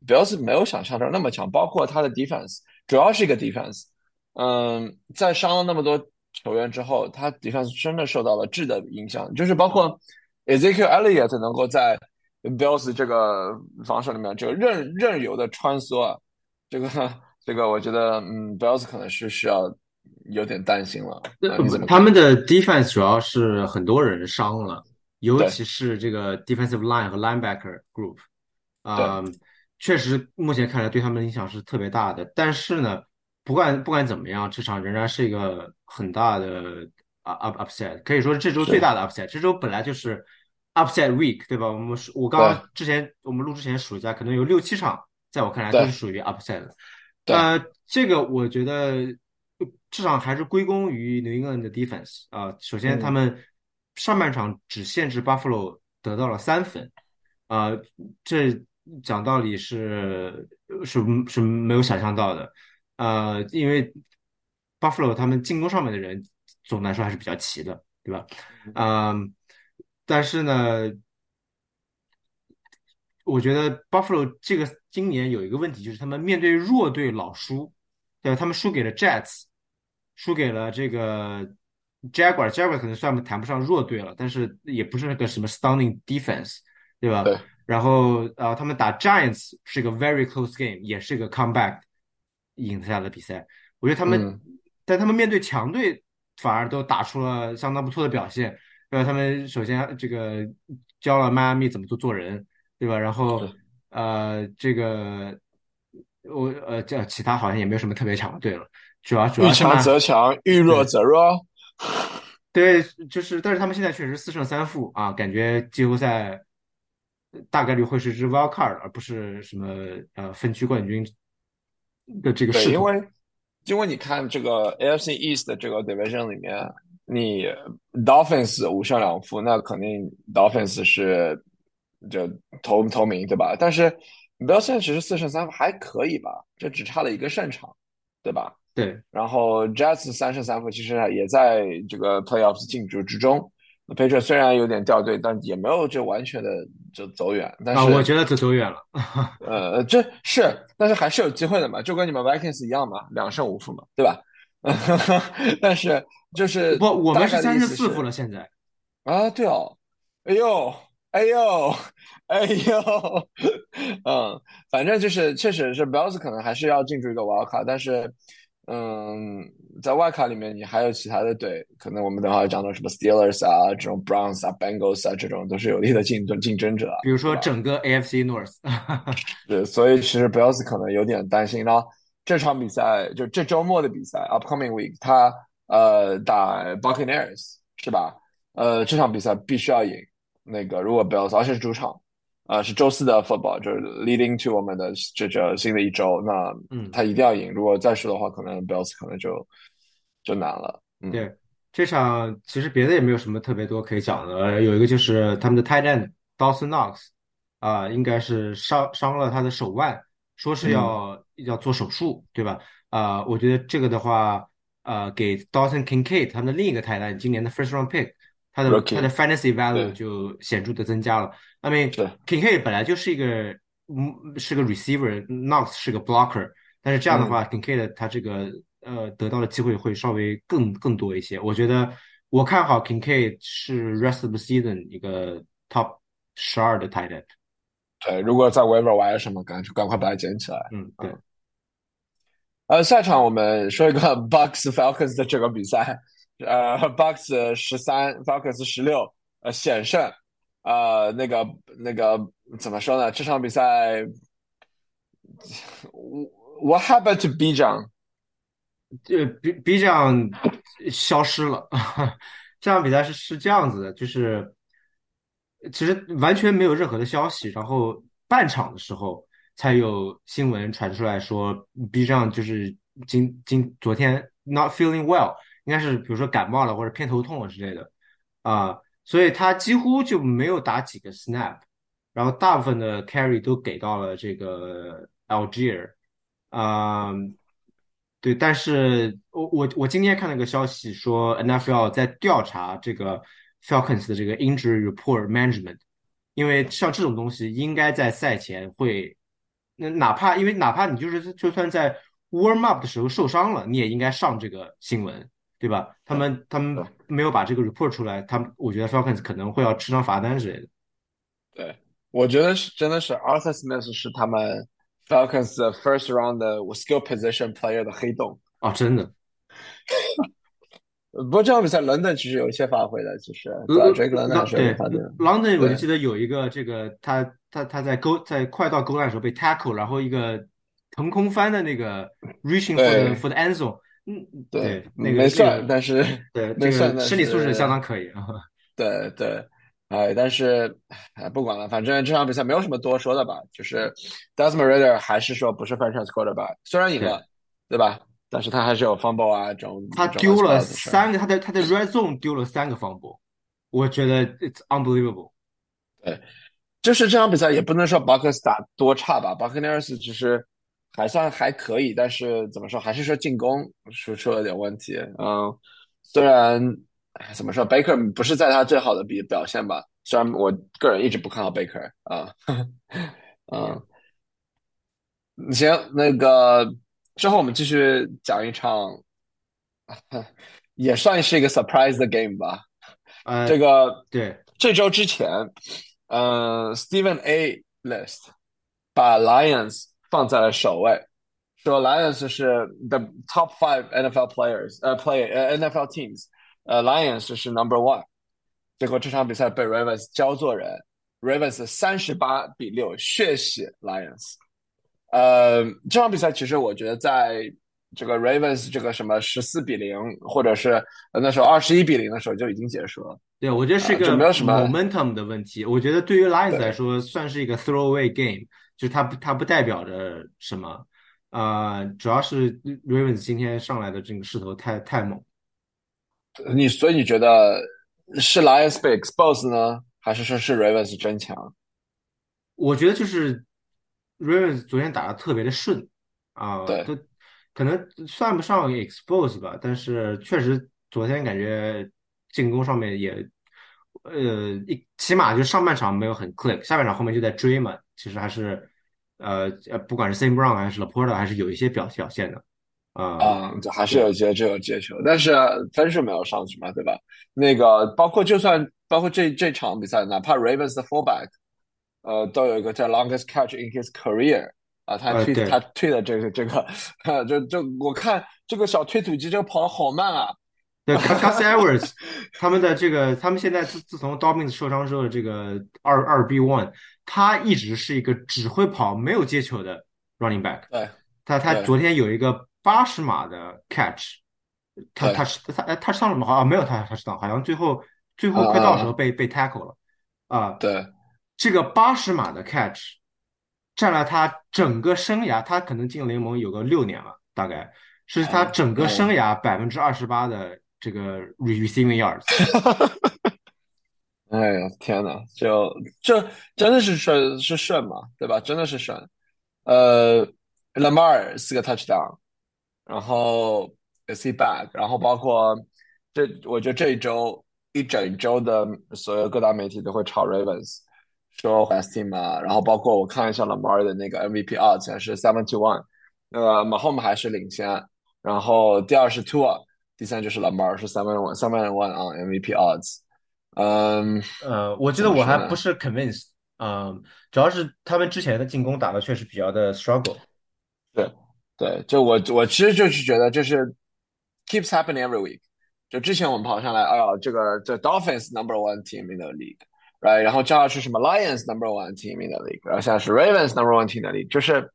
Bills 没有想象中那么强，包括他的 defense，主要是一个 defense。嗯，在伤了那么多球员之后，他 defense 真的受到了质的影响，就是包括 Ezekiel Elliott 能够在 Bills 这个防守里面就任任由的穿梭啊，这个这个我觉得嗯，Bills 可能是需要有点担心了？他们的 defense 主要是很多人伤了，尤其是这个 defensive line 和 linebacker group，对啊、确实目前看来对他们的影响是特别大的。但是呢，不管不管怎么样，这场仍然是一个很大的啊 up upset，可以说是这周最，大的 upset。这周本来就是 upset week，对吧？我们我刚刚之前我们录之前数一下，可能有六七场在我看来都是属于 upset 的。对，呃，这个我觉得至少还是归功于 New England 的 defense 啊、首先，他嗯，们上半场只限制 Buffalo 得到了三分，啊、这讲道理是是是没有想象到的。呃，因为 Buffalo 他们进攻上面的人总的来说还是比较齐的，对吧？嗯，但是呢，我觉得 Buffalo 这个今年有一个问题，就是他们面对弱队老输，对吧？他们输给了 Jets，输给了这个 Jaguar，Jaguar 可能算不谈不上弱队了，但是也不是那个什么 stunning defense，对吧？对，然后呃，他们打 Giants 是个 very close game，也是个 comeback 赢下的比赛。我觉得他们，嗯，但他们面对强队反而都打出了相当不错的表现。对吧，他们首先这个教了迈阿密怎么做做人，对吧？然后是呃，这个我呃叫其他好像也没有什么特别强的队了，主要主要遇强则强，遇弱则弱。<laughs> 对，就是但是他们现在确实四胜三负啊，感觉季后赛大概率会是支 wild card，而不是什么呃分区冠军的这个对，因为因为你看这个 AFC East 的这个 division 里面，你 Dolphins 五胜两负，那肯定 Dolphins 是就头头名，对吧？但是 Bills 现在其实四胜三负还可以吧，这只差了一个胜场，对吧？对，然后 Jets 三胜三负，其实也在这个 playoffs 竞逐之中。Patriots 虽然有点掉队，但也没有就完全的就走远。但啊，我觉得就走远了。呃，这是，但是还是有机会的嘛，就跟你们 Vikings 一样嘛，两胜五负嘛，对吧？<laughs> 但是就是不，我们是三胜四负了，现在。啊，对哦，哎呦，哎呦，<laughs> 哎呦，嗯，反正就是确实是 Bills 可能还是要进入一个 wild card，但是嗯，在外卡里面你还有其他的队，可能我们等会儿讲到什么 Steelers 啊，这种 Browns 啊、Bengals 啊这种都是有力的竞争竞争者啊，比如说？整个 AFC North，<laughs> 对，所以其实 Bills 可能有点担心。然后这场比赛就这周末的比赛，upcoming week，他呃打 Buccaneers 是吧？呃，这场比赛必须要赢。那个如果 Bills，而且是主场，呃，是周四的 football，就是 leading to 我们的这这新的一周，那嗯，他一定要赢。如果再输的话，可能 Bills 可能就就难了。嗯对，这场其实别的也没有什么特别多可以讲的，呃有一个就是他们的 tight end Dawson Knox，啊、应该是伤伤了他的手腕，说是嗯要要做手术，对吧？啊、我觉得这个的话，呃，给 Dawson Kincaid 他们的另一个 tight end 今年的 first round pick，他的他的，Rookie，fantasy value，就显著的增加了。I mean，Kincaid 本来就是一个嗯是个 receiver，Knox 是个 blocker，但是这样的嗯，话，Kincaid 他这个呃得到的机会会稍微更更多一些。我觉得我看好 Kincaid 是 rest of the season 一个 top 十二的 tight end。对。如果在 waiver wire 什么，赶赶快把它捡起来。嗯，对，嗯。呃，下场我们说一个 Bucks Falcons 的这个比赛，呃，Bucks 十三，Falcons 十六，呃，险胜。呃，那个那个怎么说呢？这场比赛，What happened to B 长？这 B B 站消失了。<laughs> 这场比赛是是这样子的，就是其实完全没有任何的消息，然后半场的时候才有新闻传出来说，B 站就是今今昨天 not feeling well，应该是比如说感冒了或者偏头痛了之类的。啊，所以他几乎就没有打几个 snap，然后大部分的 carry 都给到了这个 Algier，啊、对，但是我我我今天看了个消息说，NFL 在调查这个 Falcons 的这个 injury report management，因为像这种东西应该在赛前会，那哪怕因为哪怕你就是就算在 warm up 的时候受伤了，你也应该上这个新闻，对吧？他们他们没有把这个 report 出来，他们我觉得 Falcons 可能会要吃张罚单之类的。对，我觉得是真的是 Arthur Smith 是他们 Falcons 的 first round 的 skill position player 的黑洞。哦，真的，呃不过这场比赛伦敦其实有一些发挥的，其实对吧呃？Drake London 对。London 我就记得有一个这个他他他在勾在快到勾篮的时候被 tackle，然后一个腾空翻的那个 reaching for the for the end zone，嗯，对，对，那个没算，那个但是对没算，身体素质相当可以啊。<laughs> 对对，哎，但是哎不管了，反正这场比赛没有什么多说的吧，就是 Desmond Ridder 还是说不是 franchise quarterback，虽然赢，了，对吧？但是他还是有 fumble 啊这种他丢了。三个，他的他的 red zone 丢了三个 fumble，我觉得 it's unbelievable。对，就是这场比赛也不能说巴克斯打多差吧，Buccaneers 只是还算还可以，但是怎么说，还是说进攻出出了点问题。嗯，虽然哎怎么说，Baker 不是在他最好的比表现吧，虽然我个人一直不看好 Baker 啊，<laughs> 嗯，行，那个之后我们继续讲一场，也算是一个 surprise 的 game 吧。这呃，个对，这周之前，嗯，Stephen A. List 把 Lions 放在了首位，说 Lions 是 the top five NFL players，呃，play 呃 NFL teams，呃，Lions 是 number one。结果这场比赛被 Ravens 教做人，Ravens 三十八比六血洗 Lions。呃，这场比赛其实我觉得在这个 Ravens 这个什么十四比零，或者是呃那时候二十一比零的时候就已经结束了对，我觉得是一啊、就没个有什么 momentum 的问题。我觉得对于 Lions 来说，算是一个 throwaway game，就是它不它不代表着什么。呃，主要是 Ravens 今天上来的这个势头太太猛。你，所以你觉得是 Lions 被 expose 呢，还是说是 Ravens 真强？我觉得就是 Ravens 昨天打的特别的顺啊，对，都可能算不上 expose 吧，但是确实昨天感觉进攻上面也，呃，一起码就上半场没有很 click，下半场后面就在追嘛，其实还是呃呃，不管是 Sam Brown 还是 Laporta 还是有一些表表现的啊，啊、就还是对，有些这有接球，但是分数没有上去嘛，对吧？那个包括就算包括这这场比赛，哪怕 Ravens 的 fullback，呃，都有一个叫 longest catch in his career 啊，他呃对。推他推的这个这个，<laughs> 就就我看这个小推土机这个跑的好慢啊，对，Gus Gus Edwards 他们的这个，他们现在自自从 Dobbins 受伤之后的这个二二 B one，他一直是一个只会跑没有接球的 running back。对他他昨天有一个八十码的 catch，他，他是他他上了吗？好像没有他他上，好像最后最嗯后快到的时候嗯，被被 tackle 了啊、对这个八十码的 catch 占了他整个生涯，他可能进联盟有个六年了，大概是他嗯整个生嗯。涯百分之二十八的这个 receiving yards。哎呀，天呐，就这真的是顺是顺嘛，对吧？真的是顺。呃，Lamar 四个 touchdown，然后 is he back？然后包括这，我觉得这一周一整周的所有各大媒体都会炒 Ravens，说 West Team 啊，然后包括我看一下 Lamar 的那个 MVP odds 是 seven to one，呃，Mahomes 还是领先，然后第二是 Tua，第三就是 Lamar 是 seven one seven one 啊 MVP odds。嗯，呃，我觉得？我还不是 convinced，嗯，主要是他们之前的进攻打的确实比较的 struggle。对对，就我我其实就是觉得就是 keeps happening every week。就之前我们跑上来，哎呀，这个这 Dolphins number one team in the league，right？然后接下来是什么 Lions number one team in the league，然后现在是 Ravens number one team in the league，就是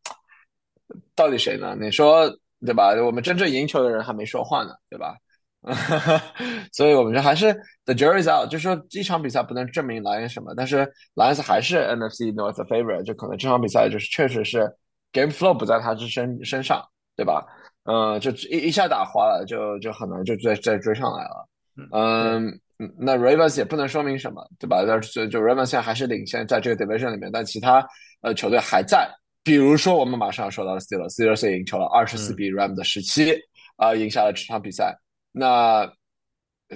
到底谁呢？你说对吧？我们真正赢球的人还没说话呢，对吧？<laughs> 所以我们这还是 the jury's out，就是说一场比赛不能证明莱 o 什么，但是莱 o 还是 NFC North 的 favorite，就可能这场比赛就是确实是 game flow 不在他之身身上，对吧？嗯、呃，就一一下打滑了，就就很难就再再追上来了。嗯，嗯，那 Ravens 也不能说明什么，对吧？但是就 Ravens 现在还是领先在这个 division 里面，但其他呃球队还在，比如说我们马上要说到的 Steelers，Steelers 也赢球了，二十四嗯。比 Rams 的十七啊，赢下了这场比赛。那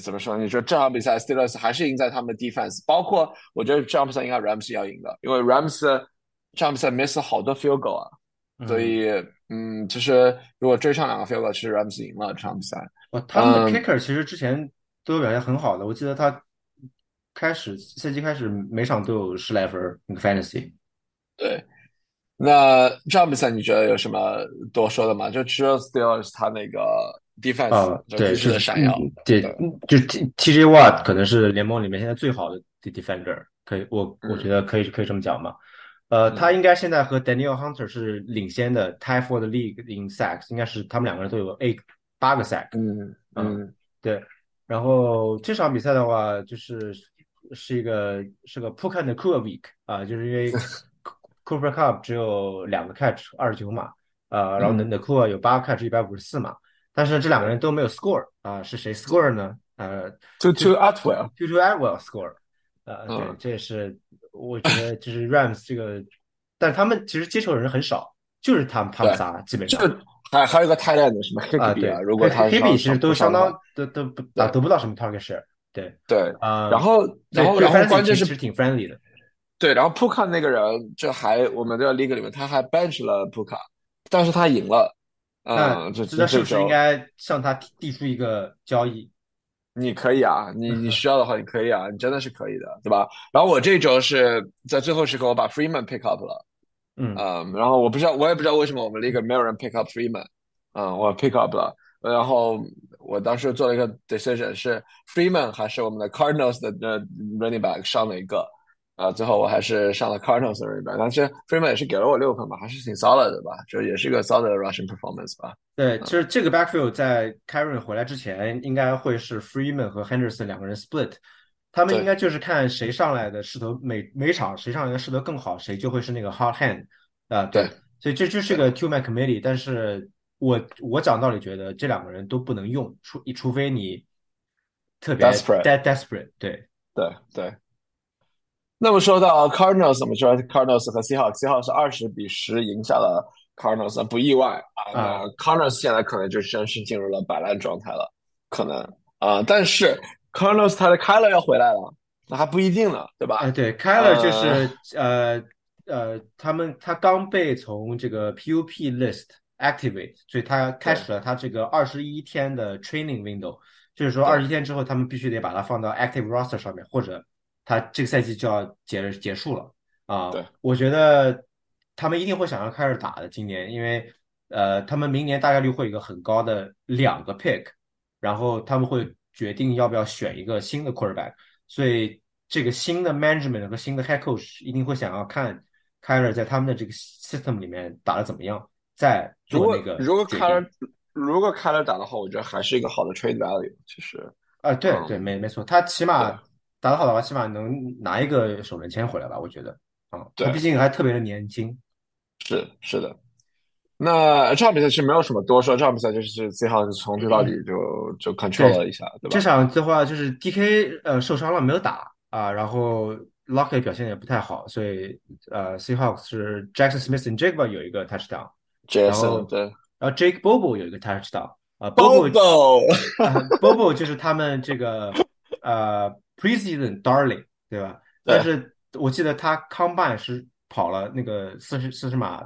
怎么说？你说这场比赛 Steelers 还是赢在他们的 defense，包括我觉得这场比赛应该 Rams 要赢的，因为 Rams 这场比赛 miss 了好多 field goal 啊，所嗯，以嗯，其实如果追上两个 field goal，其实 Rams 赢了这场比赛。哦，他们的嗯，kicker 其实之前都有表现很好的，我记得他开始赛季开始每场都有十来分儿那个 fantasy。对。那这场比赛你觉得有什么多说的吗？就只有 Steelers 他那个 defense 啊，对，是嗯，在闪耀，对，对，嗯就 TJ Watt 可能是联盟里面现在最好的 de- defender，可以，我我觉嗯得可以可以这么讲嘛。呃，他嗯应该现在和 Daniel Hunter 是领先的，tie for the league in sacks，应该是他们两个人都有 eight 八个 sack。嗯嗯，嗯对。然后这场比赛的话，就是是一个是个 Puka 的 Cool Week 啊，就是因为 Cooper Cup 只有两个 catch 二十九码，呃，然后 n 嗯。N c o o 有八个 catch 一百五十四码，但是这两个人都没有 score 啊，是谁 score 呢？呃，to to Atwell，To To Atwell score，呃，对，嗯，这也是我觉得就是 Rams 这个，但他们其实接球人很少，就是他们他们，仨基本就上。还还有一个 tight end 什么啊，Higby 啊，对，如果黑黑黑比其实都相当都都不啊得不到什么 target share，对，对，啊，然后然后然后关键是其实挺 friendly 的，对，然后 Puka 那个人，就还我们这个 league 里面他还 bench 了 Puka，但是他赢了，那嗯，这那是不是应周该向他提递出一个交易？你可以啊，你你需要的话你可以啊，你真的是可以的，对吧？然后我这周是在最后时刻我把 Freeman pick up 了，嗯嗯，然后我不知道我也不知道为什么我们 league 没有人 pick up Freeman，嗯，我 pick up 了，然后我当时做了一个 decision 是 Freeman 还是我们的 Cardinals 的的 running back 上了一个。啊，最后我还是上了 Cardinals 的 running back，但是 Freeman 也是给了我六分吧，还是挺 solid 的吧，就也是一个 solid rushing performance 吧。对，嗯就是这个 backfield 在 Karen 回来之前，应该会是 Freeman 和 Henderson 两个人 split，他们应该就是看谁上来的势头，每每场谁上来的势头更好，谁就会是那个 hot hand，啊、对，对所以这就是个 two man committee，但是我我讲道理觉得这两个人都不能用，除除非你特别 Desperate de desperate，对，对对。那么说到 Cardinals，我们说 Cardinals 和 Seahawks，Seahawks 是二十比十赢下了 Cardinals，不意外啊。Cardinals 现在可能就正式进入了摆烂状态了，可能啊。但是 Cardinals 他的 Kyler 要回来了，那还不一定呢，对吧？哎，对，Kyler 就呃是呃呃，他们他刚被从这个 PUP list activate，所以他开始了他这个二十一天的 training window，就是说对二十一天之后，他们必须得把它放到 active roster 上面，或者他这个赛季就要结结束了啊。对，我觉得他们一定会想要开始打的今年，因为呃，他们明年大概率会有一个很高的两个 pick，然后他们会决定要不要选一个新的 quarterback，所以这个新的 management 和新的 head coach 一定会想要看 Kyler 在他们的这个 system 里面打的怎么样，再做那个如果决 Kyler。如果 Kyler 打的话，我觉得还是一个好的 trade value。其实，啊，对嗯对，没没错，他起码对打得好的话，起码能拿一个首轮签回来吧，我觉得啊，他对毕竟还特别的年轻。是是的。那这场比赛其实没有什么多说，这场比赛就是 Seahawks 从头到底就就 control 了一下，对这吧？场的话，就是 DK 呃受伤了没有打啊，然后 Lockett 表现也不太好，所以呃 Seahawks 是 Jackson Smith and jacoba 有一个 touchdown，然后对然后 Jake Bobo 有一个 touchdown 啊，Bobo <laughs> Bobo 就是他们这个呃 preseason darling 对吧？对但是我记得他 combine 是跑了那个四十四十码，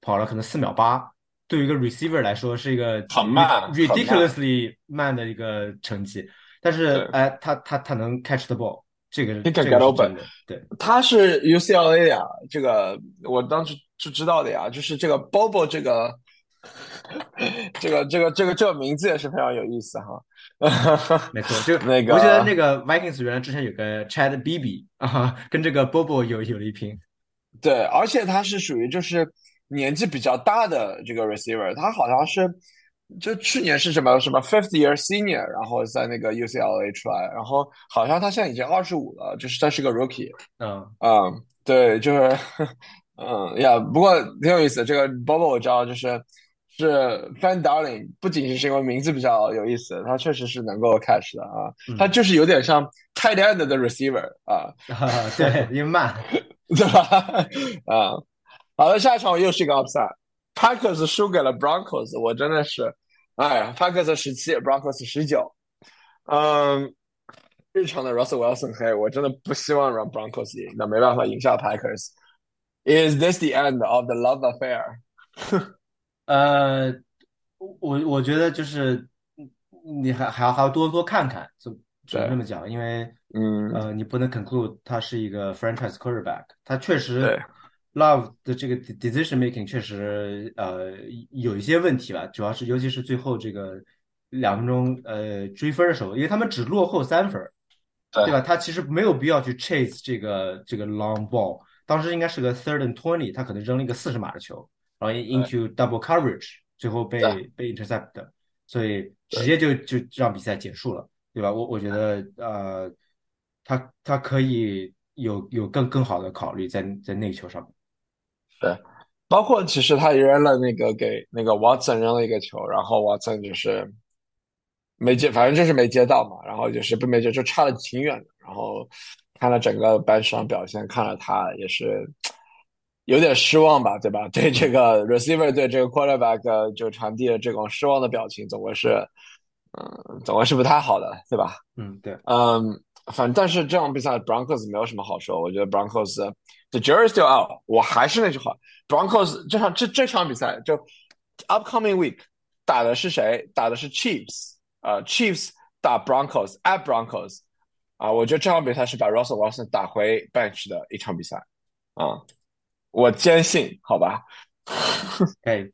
跑了可能四秒八，对于一个 receiver 来说是一个很慢 ridiculously 慢的一个成绩。但是对哎，他他他能 catch the ball，这个 He 这 can 个 get open 对。他是 UCLA 的呀，这个我当时是知道的呀，就是这个 Bobo 这个 <laughs> 这个这个这个这个名字也是非常有意思哈。<laughs> 没错，就那个我记得那个 Vikings 原来之前有个 Chad Beebe 啊，跟这个 Bobo 有有了一拼。对，而且他是属于就是年纪比较大的这个 receiver，他好像是就去年是什么什么 fifth year senior，然后在那个 UCLA 出来，然后好像他现在已经二十五了，就是他是个 rookie，嗯，嗯，对，就是 <laughs> 嗯呀，不过挺有意思的。这个 Bobo 我知道，就是是 Fan Darling，不仅是因为名字比较有意思，他确实是能够 catch 的啊，嗯他就是有点像 tight end 的 receiver 啊。对，因为慢。对吧？啊，好了，下一场又是一个 upset，Packers 输给了 Broncos，我真的是，哎呀，Packers 十七，Broncos 十九，嗯，日常的 Russell Wilson 黑，我真的不希望让 Broncos 赢，那没办法赢下 Packers。Is this the end of the love affair？呃，我我觉得就是你还还要还要多多看看，就只能对这么讲，因为嗯，呃，你不能 conclude 他是一个 franchise quarterback，他确实对。Love 的这个 de- decision making 确实呃有一些问题吧，主要是尤其是最后这个两分钟呃追分的时候，因为他们只落后三分，对吧？他其实没有必要去 chase 这个这个 long ball，当时应该是个 third and twenty，他可能扔了一个四十码的球，然后 into double coverage，最后被被 intercept，所以直接就就让比赛结束了，对吧？我我觉得呃，他他可以有有更更好的考虑在在那个球上面。对，包括其实他扔了那个给那个 Watson 扔了一个球，然后 Watson 就是没接，反正就是没接到嘛，然后就是不没接，就差的挺远的。然后看了整个班上表现，看了他也是有点失望吧，对吧？对这个 receiver 对这个 quarterback 就传递了这种失望的表情，总归是嗯，总归是不太好的，对吧？嗯，对，嗯，反正但是这场比赛 Broncos 没有什么好说，我觉得 Broncos the jury's still out。我还是那句话，Broncos 这场这这场比赛就 upcoming week 打的是谁？打的是 Chiefs，呃，Chiefs 打 Broncos at Broncos，啊，我觉得这场比赛是把 Russell Wilson 打回 bench 的一场比赛，啊，我坚信，好吧。哎，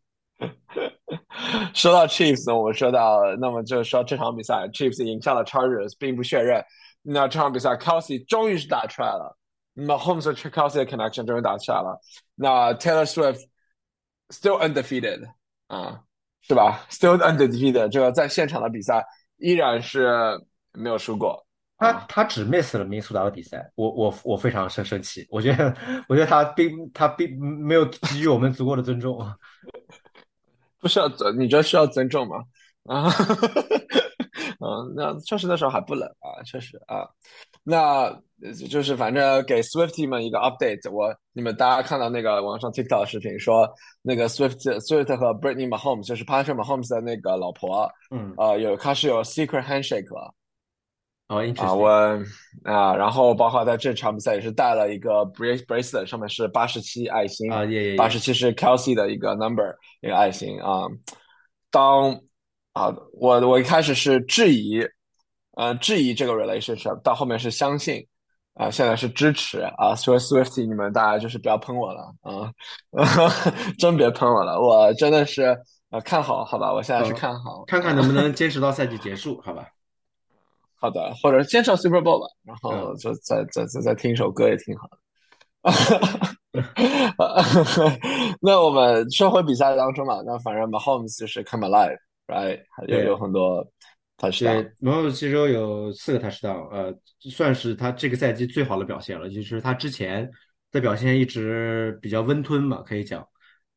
说到 Chiefs，我们说到，那么就说这场比赛，Chiefs 赢下了 Chargers，并不确认。那这场比赛，Kelsey 终于是打出来了，那么 Holmes 和 Kelsey 的 connection 终于打出来了。那 Taylor Swift still undefeated 啊，是吧？Still undefeated，这个在现场的比赛依然是没有输过。他他只 miss 了明苏达的比赛，我我我非常生生气，我觉得我觉得他并他并没有给予我们足够的尊重。<laughs> 不需要尊，你觉得需要尊重吗？<laughs> 啊，嗯，那确实那时候还不冷啊，确实啊，那就是反正给 Swifty 们一个 update，我你们大家看到那个网上 TikTok 视频说，那个 Swift Swift 和 Britney Mahomes 就是 Patrick Mahomes 的那个老婆，嗯，呃，有开始有 secret handshake 了。哦，啊，我啊，然后包括在这场比赛也是带了一个 brace bracelet，上面是八十七爱心啊，八十七是 Kelsey 的一个 number 一个爱心啊。当啊，我我一开始是质疑，呃，质疑这个 relationship，到后面是相信，啊，现在是支持啊。所以 Swifty 你们大家就是不要喷我了啊，<laughs> 真别喷我了，我真的是呃看好，好吧，我现在是看好，看看能不能坚持到赛季结束，好吧。好的，或者先上 Super Bowl 吧，然后就再再再再听一首歌也挺好的。<laughs> 那我们说回比赛当中嘛，那反正 Mahomes 就是 come alive，right，又有很多 touchdown。对，Mahomes 其中有四个 touchdown，呃，算是他这个赛季最好的表现了。就是他之前的表现一直比较温吞嘛，可以讲。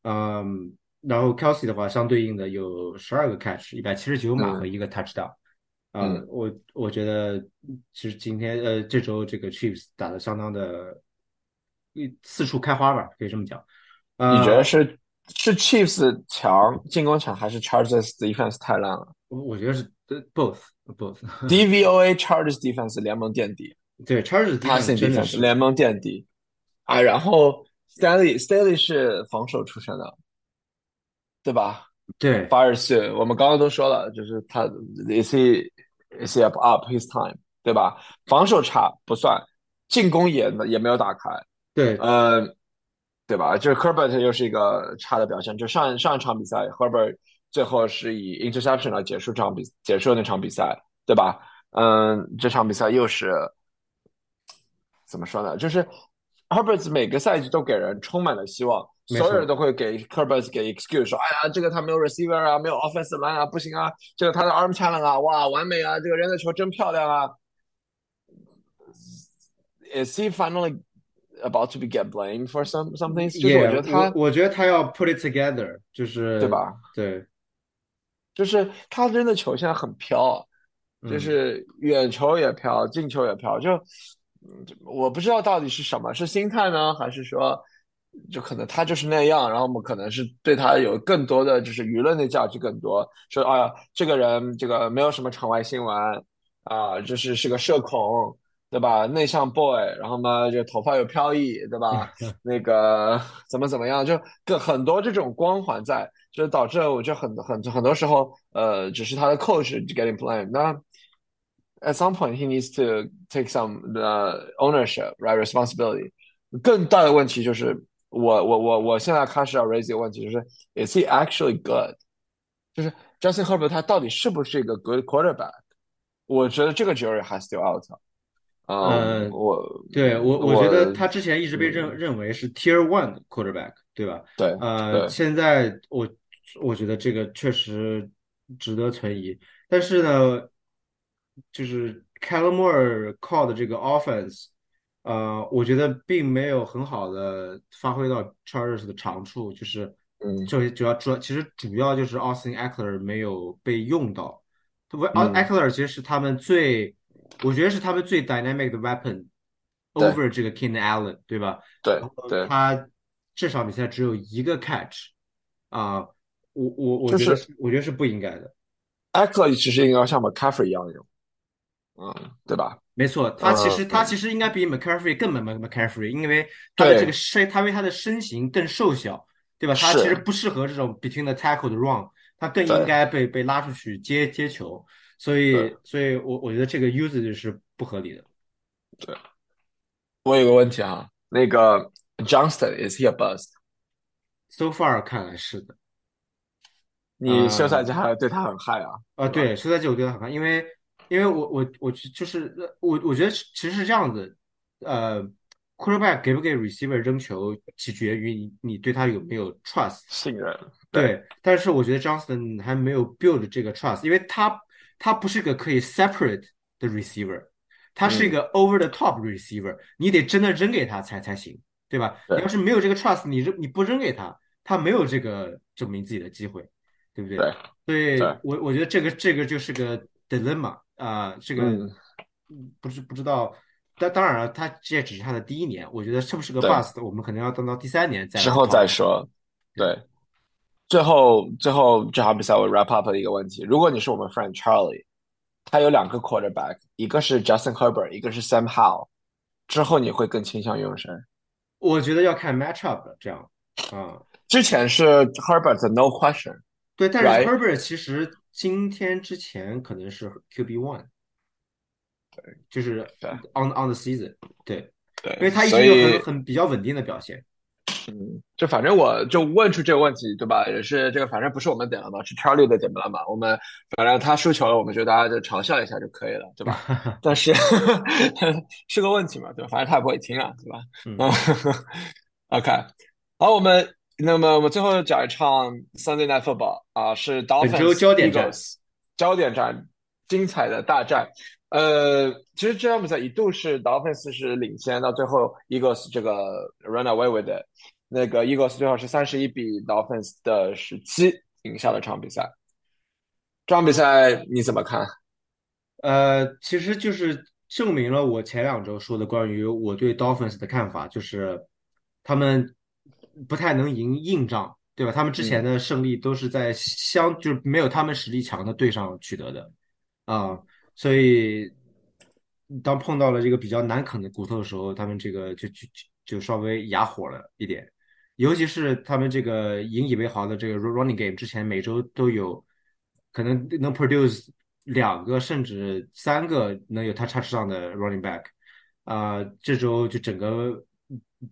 嗯，然后 Kelsey 的话，相对应的有十二个 catch，一百七十九码和一个 touchdown。嗯，我我觉得其实今天呃这周这个 Chiefs 打的相当的，一四处开花吧，可以这么讲。你觉得是是 Chiefs 强进攻强，还是 Chargers defense 太烂了？我我觉得是 both both。DVOA Chargers defense 联盟垫底，对 Chargers defense 联盟垫底啊。然后 Stanley Stanley 是防守出身的，对吧？对，八十四，我们刚刚都说了，就是他 Is he Up up his time，对吧？防守差不算，进攻也也没有打开。对，呃，对吧？就是 Herbert 又是一个差的表现。就上上一场比赛，Herbert 最后是以 interception 来结束这场比结束那场比赛，对吧？嗯，这场比赛又是怎么说呢？就是 Herbert 每个赛季都给人充满了希望。所有人都会给 Herbert 给 excuse 说，哎呀，这个他没有 receiver 啊，没有 offensive line 啊，不行啊，这个他的 arm talent 啊，哇，完美啊，这个扔的球真漂亮啊。Is he finally about to be get blamed for some something？就是我觉得他，我觉得他要 put it together，就是对吧？对，就是他扔的球现在很飘，就是远球也飘，近球也飘，就我不知道到底是什么，是心态呢，还是说？就可能他就是那样，然后我们可能是对他有更多的就是舆论的价值更多，说啊这个人这个没有什么场外新闻啊，就是是个社恐，对吧？内向 boy，然后嘛就头发有飘逸，对吧？<laughs> 那个怎么怎么样，就更很多这种光环在，就导致我就很很很多时候呃只是他的 coach getting blamed。那 at some point he needs to take some 呃 ownership right responsibility。更大的问题就是。我我我我现在开始要 raise 一个问题，就是 Is he actually good？就是 Justin Herbert 他到底是不是一个 good quarterback？我觉得这个 jury has to out。嗯，我对我我觉得他之前一直被认认为是 tier one quarterback，对吧？对，呃，现在我我觉得这个确实值得存疑。但是呢，就是 c a l a m o r call 的这个 offense，呃，我觉得并没有很好的发挥到 Chargers 的长处，就是嗯这主要主要其实主要就是 Austin Eckler 没有被用到，不嗯，，Eckler 其实是他们最，我觉得是他们最 dynamic 的 weapon over 这个 Keenan Allen，对吧？对对，他这场比赛只有一个 catch，啊、我我我觉得就是是我觉得是不应该的。Eckler 其实应该像 McCaffrey 一样用，嗯，对吧？没错，他其实他其嗯，实应该比 McCaffrey 更 Mc McCaffrey，因为他的这个，身，他因为他的身形更瘦小，对吧？他其实，不适合这种 between the tackle 的 run，他更应该被被拉出去接接球，所以所以我我觉得这个 usage 是不合理的。对。我有个问题啊，那个 Johnston is he a bust？So far 看来是的，你休赛季呃，还对他很嗨啊，呃，对吧？对，休赛季我觉得很嗨，因为因为我我我就是我我觉得其实是这样子，呃，quarterback 给不给 receiver 扔球取决于你你对他有没有 trust。信任，对对，但是我觉得 Johnston 还没有 build 这个 trust，因为他他不是个可以 separate 的 receiver，他是一嗯，个 over the top receiver，你得真的扔给他才才行，对吧？你要是没有这个 trust，你扔你不扔给他，他没有这个证明自己的机会，对不对？对所以，我我觉得这个这个就是个 dilemma 啊、这个嗯，嗯不是不知道，但当然了，他这只是他的第一年，我觉得是不是个对，bust，我们可能要等到第三年再之后。再说。对。最后最后这场比赛我 wrap up 的一个问题，如果你是我们 friend Charlie，他有两个 quarterback，一个是 Justin Herbert，一个是 Sam Howell，之后你会更倾向于用谁？我觉得要看 matchup 的这样啊，之前是 Herbert 的 no 对，但是 question，right？Herbert 其实今天之前可能是 QB one，对就是对 on on the season，对对，因，为他一直有很很比较稳定的表现。嗯，就反正我就问出这个问题，对吧？也是这个，反正不是我们点了嘛，是 Charlie 的点了嘛。我们反正他输球了，我们就大家就嘲笑一下就可以了，对吧？<laughs> 但是是个问题嘛，对吧？反正他也不会听啊，对吧？嗯，嗯，<laughs> OK。好，我们那么我们最后讲一场 Sunday Night Football 啊，是 Dolphins 焦点战，Eagles 焦点战，精彩的大战。呃，其实这场比赛一度是 Dolphins 是领先，到最后 Eagles 这个 run away with it。那个 Eagles 最后是三十一比 Dolphins 的十七赢下了这场比赛。这场比赛你怎么看？呃，其实就是证明了我前两周说的关于我对 Dolphins 的看法，就是他们不太能赢硬仗，对吧？他们之前嗯的胜利都是在相就是没有他们实力强的队上取得的啊，所以当碰到了这个比较难啃的骨头的时候，他们这个就就就就稍微哑火了一点。尤其是他们这个引以为豪的这个 running game，之前每周都有可能能 produce 两个甚至三个能有他 touchdown 的 running back，啊、这周就整个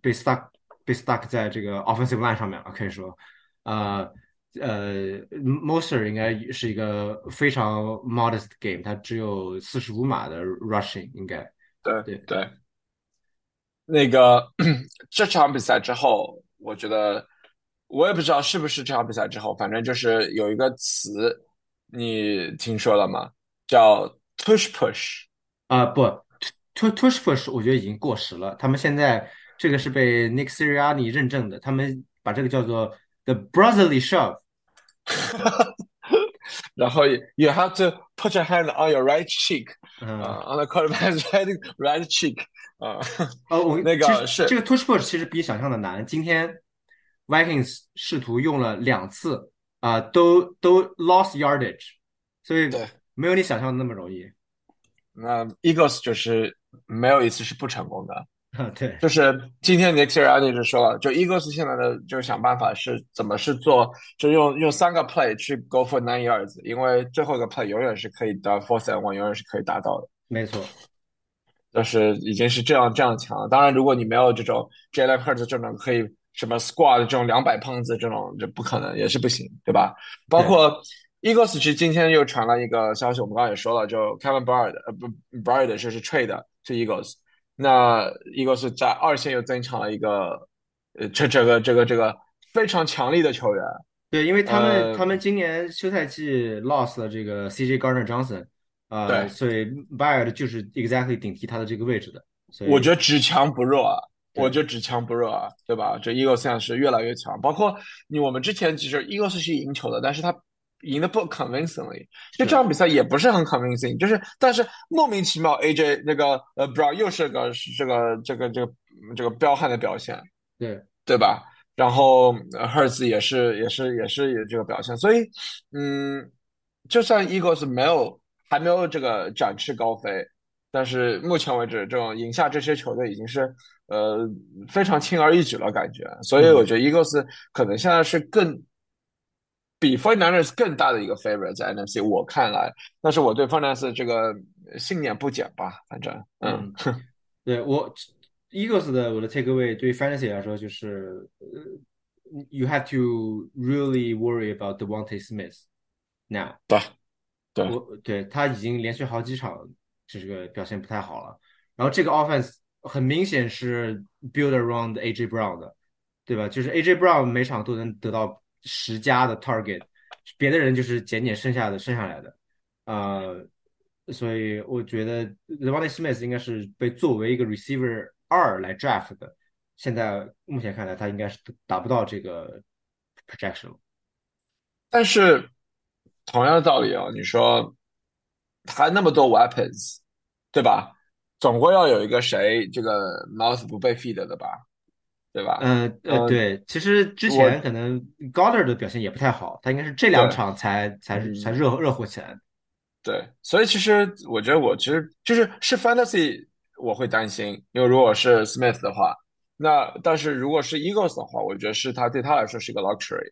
被 stuck 被 stuck 在这个 offensive line 上面了，可以说，呃、呃 m o s t e r 应该是一个非常 modest game，他只有四十五码的 rushing，应该对对。对，那个这场比赛之后，我觉得我也不知道是不是这场比赛之后，反正就是有一个词，你听说了吗？叫 tush push。啊、不，Tush Tush Push 我觉得已经过时了。他们现在这个是被 Nick Sirianni 认证的，他们把这个叫做 The Brotherly Shove。然后 you have to put your hand on your right cheek，嗯、啊、uh,，on the quarterback's right right cheek，啊、uh,，哦，我那个是这个 Tush Push 其实比想象的难。今天 Vikings 试图用了两次，啊、都都 lost yardage，所以，没有你想象的那么容易。那 Eagles 就是没有一次是不成功的。<laughs> 对，就是今天 Nick Sirianni 就说了，就 Eagles 现在的就想办法是怎么是做，就用用三个 play 去 go for nine yards，因为最后一个 play 永远是可以到 fourth and one，永远是可以达到的。没错，就是已经是这样这样强了。当然，如果你没有这种 Jalen Hurts 这种可以什么 squad 这种两百胖子这种，就不可能，也是不行，对吧？包，括 Eagles 其实今天又传了一个消息，我们刚刚也说了，就 Kevin Byard 呃不 Byard 就是 trade 去 Eagles，那 Eagles 在二线又增强了一个呃这这个这个这个非常强力的球员，对，因为他们呃他们今年休赛季 lost 了这个 CJ Gardner Johnson，呃，对，所以 Byard 就是 exactly 顶替他的这个位置的，所以我觉得只强不弱啊，我觉得只强不弱啊，对吧？这 Eagles 现在是越来越强，包括你我们之前其实 Eagles 是赢球的，但是他赢的不 convincingly，就这场比赛也不是很 convincing，就是但是莫名其妙 AJ 那个呃 Brown 又是个这个这个这个这个彪悍的表现，对，对吧？然后呃 Hertz 也是也是也是有这个表现，所以嗯，就算 Eagles 没有还没有这个展翅高飞，但是目前为止，这种赢下这些球队已经是呃非常轻而易举了，感觉。所以我嗯。觉得 Eagles 可能现在是更比 49ers 更大的一个 favorite 在 NFC，我看来，但是我对 49ers 这个信念不减吧，反正嗯嗯，对我 Eagles 的我的 takeaway 对于 Fantasy 来说就是呃，you have to really worry about the w a n t e Smith now。对对，我对他已经连续好几场这个表现不太好了，然后这个 offense 很明显是 build around AJ Brown 的，对吧？就是 AJ Brown 每场都能得到十加的 target，别的人就是减减剩下的剩下来的，呃，所以我觉得 l e v a n t Smith 应该是被作为一个 receiver 二来 draft 的，现在目前看来他应该是达不到这个 projection。但是同样的道理啊，你说他那么多 weapons，对吧？总归要有一个谁这个 mouse 不被 feed 的吧，对吧？嗯呃，嗯，对，其实之前可能 Goddard 的表现也不太好，他应该是这两，场才才才嗯，热热火起来。对，所以其实我觉得我其实就是是 fantasy 我会担心，因为如果是 Smith 的话，那但是如果是 Eagles 的话，我觉得是他对他来说是一个 luxury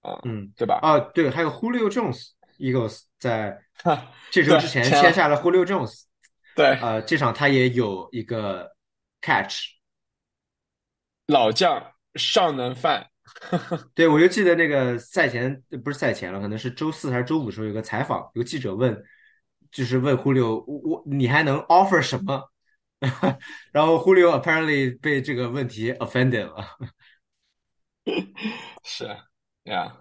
啊、嗯，对吧？啊，对，还有 Julio Jones，Eagles <laughs> 在哈，这周之前签下了 Julio Jones，对，呃，这场他也有一个 catch，老将尚能犯，<laughs> 对，我就记得那个赛前呃不是赛前了，可能是周四还是周五的时候有个采访，有个记者问，就是问 Julio，我我你还能 offer 什么？<laughs> 然后 Julio apparently 被这个问题 offended 了。<laughs> 是呀。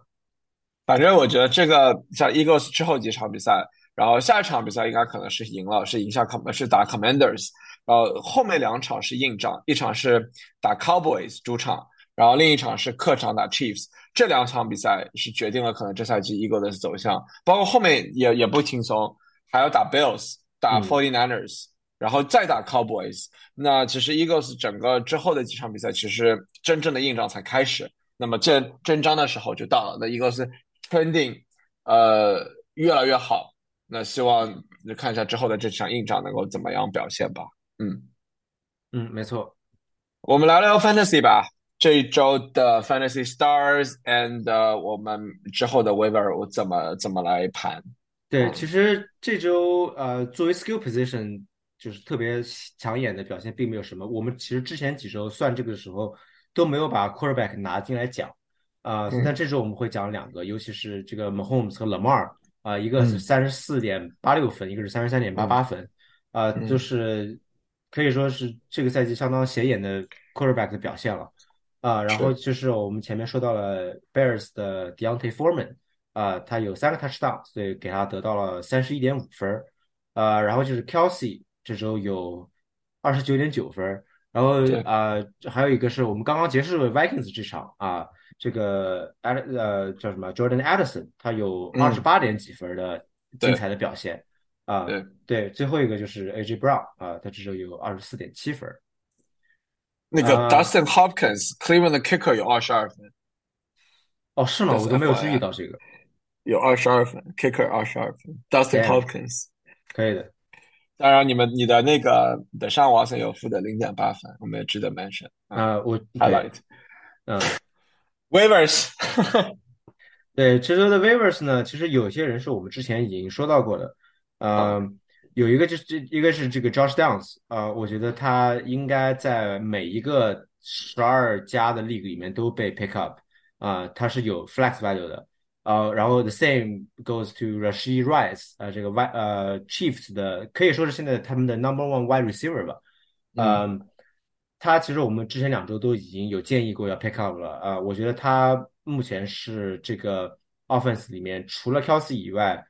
反正我觉得这个像 Eagles 之后几场比赛，然后下一场比赛应该可能是赢了，是赢下 Com 是打 Commanders，然后后面两场是硬仗，一场是打 Cowboys 主场，然后另一场是客场打 Chiefs，这两场比赛是决定了可能这赛季 Eagles 的走向，包括后面也也不轻松，还要打 Bills，打嗯。49ers，然后再打 Cowboys，那其实 Eagles 整个之后的几场比赛，其实真正的硬仗才开始。那么这真章的时候就到了，那 Eagles trending 呃越来越好，那希望看一下之后的这场硬仗能够怎么样表现吧。嗯，嗯，没错。我们聊聊 Fantasy 吧，这一周的 Fantasy Stars and、呃、我们之后的 Waiver 我怎么怎么来盘？对，其嗯实这周呃，作为 skill position 就是特别抢眼的表现，并没有什么。我们其实之前几周算这个的时候都没有把 quarterback 拿进来讲，啊、那嗯这周我们会讲两个，尤其是这个 Mahomes 和 Lamar，啊、一个三十四点八六分，一个是三十三点八嗯。八分，啊、就嗯，是可以说是这个赛季相当显眼的 quarterback 的表现了。啊，然后就是我们前面说到了 Bears 的 Deontay Foreman，啊，他有三个 touchdown，所以给他得到了三十一点五分儿，呃，然后就是 Kelsey 这周有二十九点九分，然后对。啊、还有一个是我们刚刚结束的 Vikings 这场啊，这个 Ad 呃叫什么 Jordan Addison，他有二十嗯八点几分的精彩的表现啊，对，对，最后一个就是 AJ Brown 啊，他至少有二十四点七分，那个啊，Dustin Hopkins Cleveland 的 kicker 有二十二分哦，是吗？我都没有注意到这个。有二十二分，kicker 二十二分，Dustin，damn，Hopkins。可以的。当然，你们你的那个的上瓦森有负的零点八分，我们也值得 mention 啊啊、我对，，highlight 嗯，waivers，对，这周的 waivers 呢，其实有些人是我们之前已经说到过的，啊，呃，有一个就是这一个是这个 Josh Downs，啊、我觉得他应该在每一个十二家的 league 里面都被 pick up，啊、他是有 flex value 的，呃，然后 the same goes to Rashid Rice，呃，这个 Y 呃 Chiefs 的可以说是现在他们的 number one wide receiver 吧。嗯嗯，他其实我们之前两周都已经有建议过要 pick up 了啊、我觉得他目前是这个 offense 里面除了 Kelsey 以外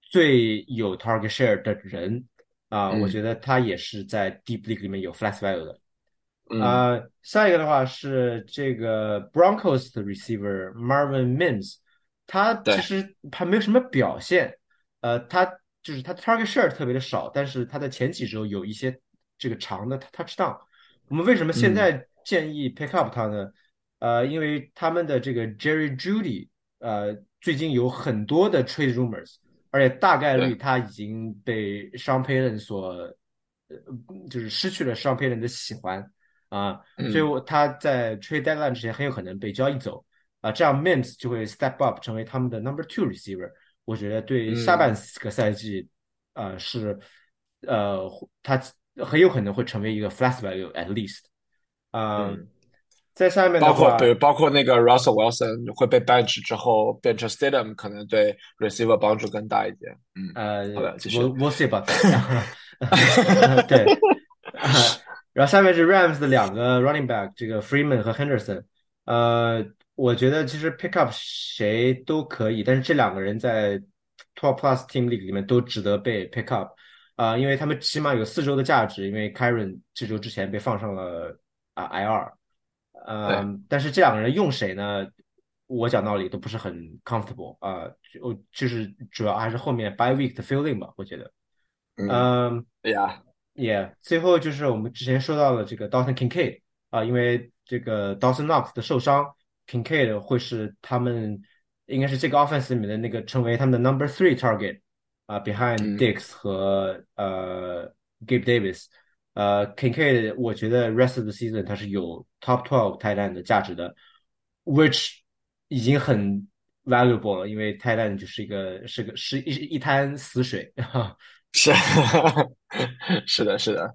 最有 target share 的人啊，我嗯觉得他也是在 deep league 里面有 flex value 的。嗯，呃，下一个的话是这个 Broncos 的 receiver Marvin Mims，他其，实还没有什么表现，呃，他就是他 target share 特别的少，但是他在前几周有一些这个长的 touchdown。我们为什么现嗯在建议 pick up 他呢？呃，因为他们的这个 Jerry Judy，呃，最近有很多的 trade rumors，而且大概率对，他已经被 Sean Payton 所，呃，就是失去了 Sean Payton 的喜欢。啊，所以他在 trade deadline 之前很有可能被交易走啊，这样 Mims 就会 step up 成为他们的 number two receiver。我觉得对下半嗯个赛季，呃是呃他很有可能会成为一个 flex value at least。啊，嗯，在下面包括比话，如包括那个 Russell Wilson 会被 bench 之后变成 Stadium，可能对 receiver 帮助更大一点。嗯，呃好的，继续。，we'll we'll see about that。然后，呃，对，呃，然后下面是 Rams 的两个 running back，这个 Freeman 和 Henderson。呃，我觉得其实 pick up 谁都可以，但是这两个人在 Twelve Plus Team League 里面都值得被 pick up。啊、因为他们起码有四周的价值，因为 Karen 这周之前被放上了啊、IR。对，嗯，但是这两个人用谁呢？我讲道理都不是很 comfortable 啊、就就是主要还是后面 by week 的 feeling 吧，我觉得。嗯，嗯，呀，也最后就是我们之前说到了这个 Dawson Kincaid 啊、因为这个 Dawson Knox 的受伤，Kincaid 会是他们应该是这个 offense 里面的那个成为他们的 number three target 啊、behind 嗯 Dix 和呃 Gabe Davis。呃，Kincaid 我觉得 rest of the season 它是有 top twelve end 的价值的，which 已经很 valuable 了，因为 end 就是一个是个是一一滩死水哈。是是的，是的。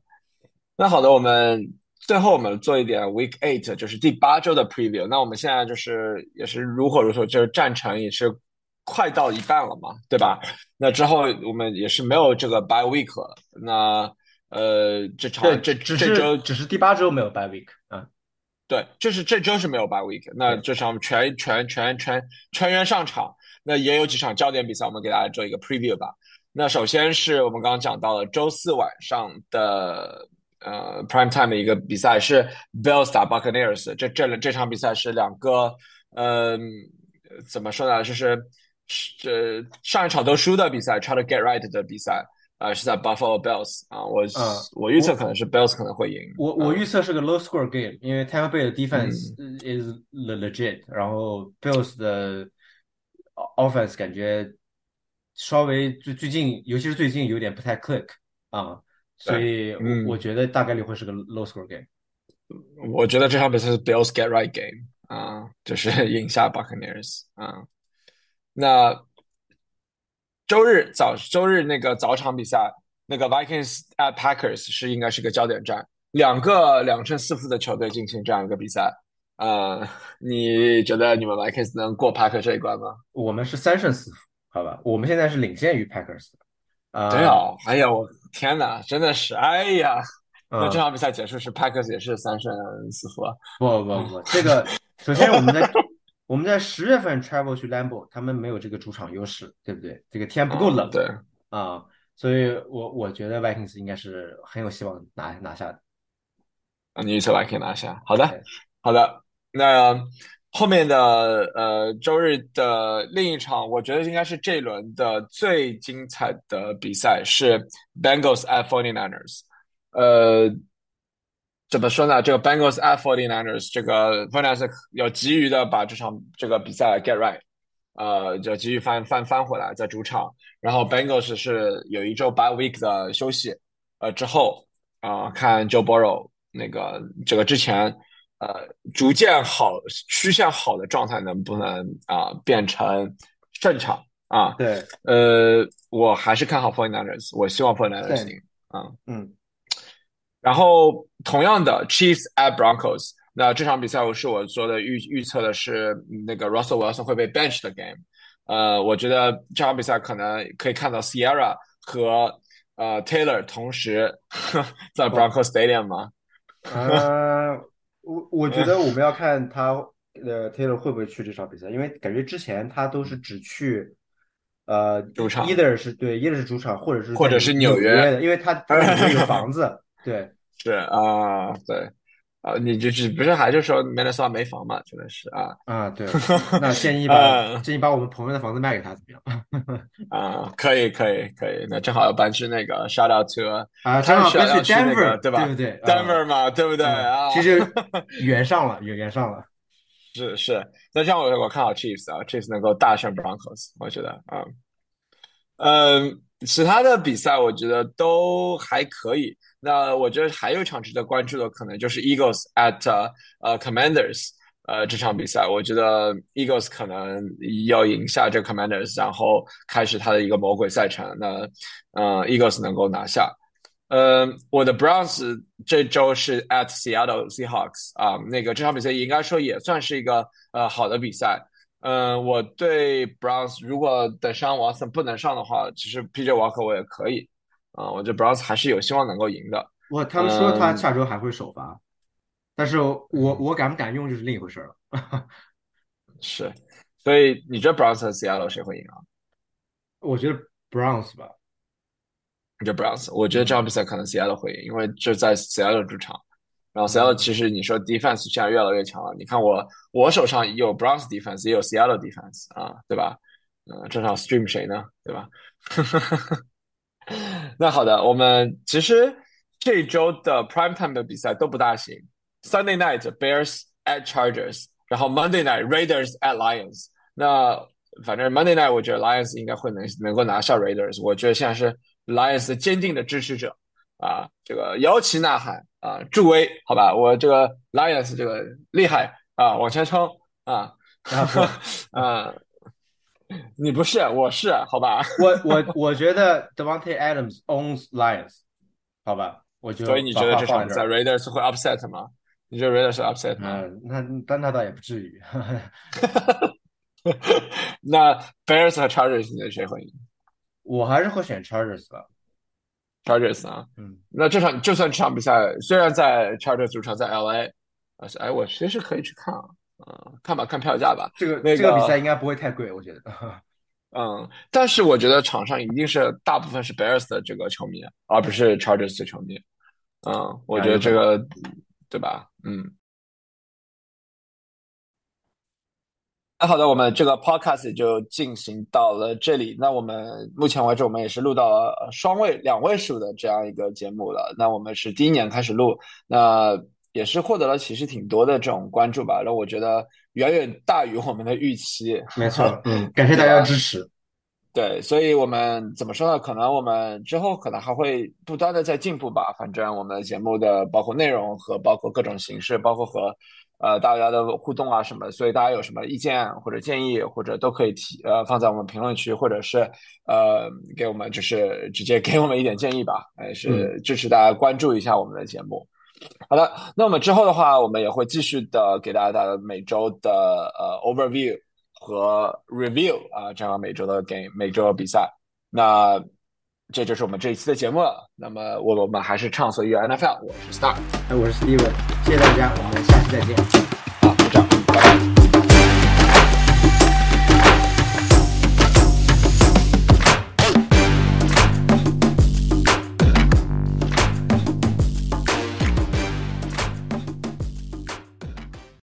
那好的，我们最后我们做一点 Week Eight，就是第八周的 preview。那我们现在就是也是如火如荼，就是战程也是快到一半了嘛，对吧？那之后我们也是没有这个 bye week 了。那呃，这，场这这这周只是第八周没有 bye week 啊。对，这是这周是没有 bye week，那，这场全全全全全员上场，那也有几场焦点比赛，我们给大家做一个 preview 吧。那首先是我们刚刚讲到了周四晚上的呃 prime time 的一个比赛是 Bills 打 Buccaneers，这这这场比赛是两个嗯、呃、怎么说呢，就是这上一场都输的比赛，try to get right 的比赛。呃，是在 Buffalo Bills 啊，我嗯，我预测可能是 Bills 可能会赢，我我预嗯测是个 low score game，因为 Tampa Bay 的 defense is le- legit，然后 Bills 的 offense 感觉稍微最最近，尤其是最近有点不太 click 啊，所，以我。觉得大概率会是个 low score game。我觉得这场比赛是 Bills get right game 啊，就是赢下 Buccaneers 啊。那周日早周日那个早场比赛，那个 Vikings at Packers 是应该是个焦点战，两个两胜四负的球队进行这样一个比赛。呃，你觉得你们 Vikings 能过 Packers 这一关吗？我们是三胜四负，好吧？我们现在是领先于 Packers 的。啊、对哦，哎呀，我天呐，真的是，哎呀，那这嗯，场比赛结束是 Packers 也是三胜四负啊。不不不，这个首先我们在我们在十月份 travel 去 Lambeau，他们没有这个主场优势，对不对？这个天不够嗯，冷对，啊，所以我我觉得 Vikings 应该是很有希望拿拿下的。啊，你预测完可以拿下。好的，好的。那后面的呃周日的另一场，我觉得应该是这一轮的最精彩的比赛是 Bengals at 49ers。呃，怎么说呢？这个 Bengals at Forty Niners，这个 49ers 要急于的把这场这个比赛 get right，呃，就急于翻翻翻回来，在主场。然后 Bengals 是有一周 bye week 的休息，呃，之后啊、呃看 Joe Burrow 那个这个之前呃逐渐好趋向好的状态能不能啊、变成胜场啊？对呃，我还是看好 Forty Niners，我希望 49ers 对，赢啊。嗯，然后同样的 Chiefs at Broncos，那这场比赛我是我做的预预测的是那个 Russell Wilson 会被 bench 的 game，呃，我觉得这场比赛可能可以看到 Sierra 和呃 Taylor 同时在 Broncos Stadium 吗？呃，我我觉得我们要看他呃 Taylor 会不会去这场比赛，因为感觉之前他都是只去呃主场，either 是对，either 是主场，或者是或者是纽约。的，因为他他在纽约有房子，对，是啊，对啊，你就只不是还是说 Minnesota 没房嘛？真的是啊啊，对，那建议 <laughs> 把嗯建议把我们朋友的房子卖给他怎么样？<laughs> 啊，可以可以可以，那正好要搬去那个 shout out to 啊，他是正好搬去 Denver，对吧对不对 Denver 嘛，对不对嗯啊？其实圆上了，圆圆上了。是是，那这样我我看好 Chiefs 啊，Chiefs 能够大胜 Broncos，我觉得啊，嗯，其他的比赛我觉得都还可以。那我觉得还有一场值得关注的，可能就是 Eagles at 呃 Commanders，呃这场比赛，我觉得 Eagles 可能要赢下这 Commanders，然后开始他的一个魔鬼赛程。那呃 Eagles 能够拿下。呃，我的 Browns 这周是 at Seattle Seahawks 啊，那个这场比赛应该说也算是一个呃好的比赛。嗯、我对 Browns 如果等上 Watson 不能上的话，其实 PJ Walker 我也可以啊、我觉得 Browns 还是有希望能够赢的。我他们说他嗯下周还会首发，但是我我敢不敢用就是另一回事了。<laughs> 是，所以你觉得 Browns 和 Seattle 谁会赢啊？我觉得 Browns 吧，你觉得 Browns？我觉得这场比赛可能 Seattle 会赢，因为这在 Seattle 主场。然后 Seattle 其实你说 defense 现在越来越强了，你看我我手上有 Browns defense，也有 Seattle defense 啊，对吧？嗯、这场 stream 谁呢？对吧？<laughs> 那好的，我们其实这周的 prime time 的比赛都不大行。Sunday night Bears at Chargers，然后 Monday night Raiders at Lions。那反正 Monday night 我觉得 Lions 应该会能能够拿下 Raiders。我觉得现在是 Lions 的坚定的支持者啊，这个摇旗呐喊啊，助威，好吧？我这个 Lions 这个厉害啊，往前冲啊！啊不啊，<laughs> 你不是，我是，好吧？我我我觉得 Devontae Adams owns Lions，好吧，我觉得所以你觉得这场比赛 Raiders 会 upset 吗？你觉得 Raiders 会 upset 吗？嗯，那但那倒也不至于。<laughs> 那 Bears 和 Chargers 你觉得谁会赢 <laughs> 我还是会选 Chargers 吧。？Chargers 啊，嗯，那这场就算这场比赛虽然在 Chargers 主场在 LA，啊，哎，我其实可以去看啊，嗯，看吧，看票价吧。这个那这个比赛应该不会太贵，我觉得。<laughs> 嗯，但是我觉得场上一定是大部分是 Bears 的这个球迷，而不是 Chargers 的球迷。嗯，我觉得这个，对吧？嗯。那好的，我们这个 podcast 就进行到了这里。那我们目前为止，我们也是录到了呃双位、两位数的这样一个节目了。那我们是第一年开始录，那也是获得了其实挺多的这种关注吧。然后我觉得远远大于我们的预期。<laughs> 没错，嗯，感谢大家支持。对，所以我们怎么说呢？可能我们之后可能还会不断的在进步吧。反正我们的节目的包括内容和包括各种形式，包括和呃大家的互动啊什么，所以大家有什么意见或者建议，或者都可以提呃放在我们评论区，或者是呃给我们就是直接给我们一点建议吧，也是支持大家关注一下我们的节目。好的，那我们之后的话，我们也会继续的给大家带来每周的呃 overview 和 review 啊，这样每周的 game 每周的比赛。那这就是我们这一期的节目了。那么我我们还是畅所欲言 NFL，我是 Star，哎，我是 Steven，谢谢大家，我们下期再见。好，就这样，拜拜。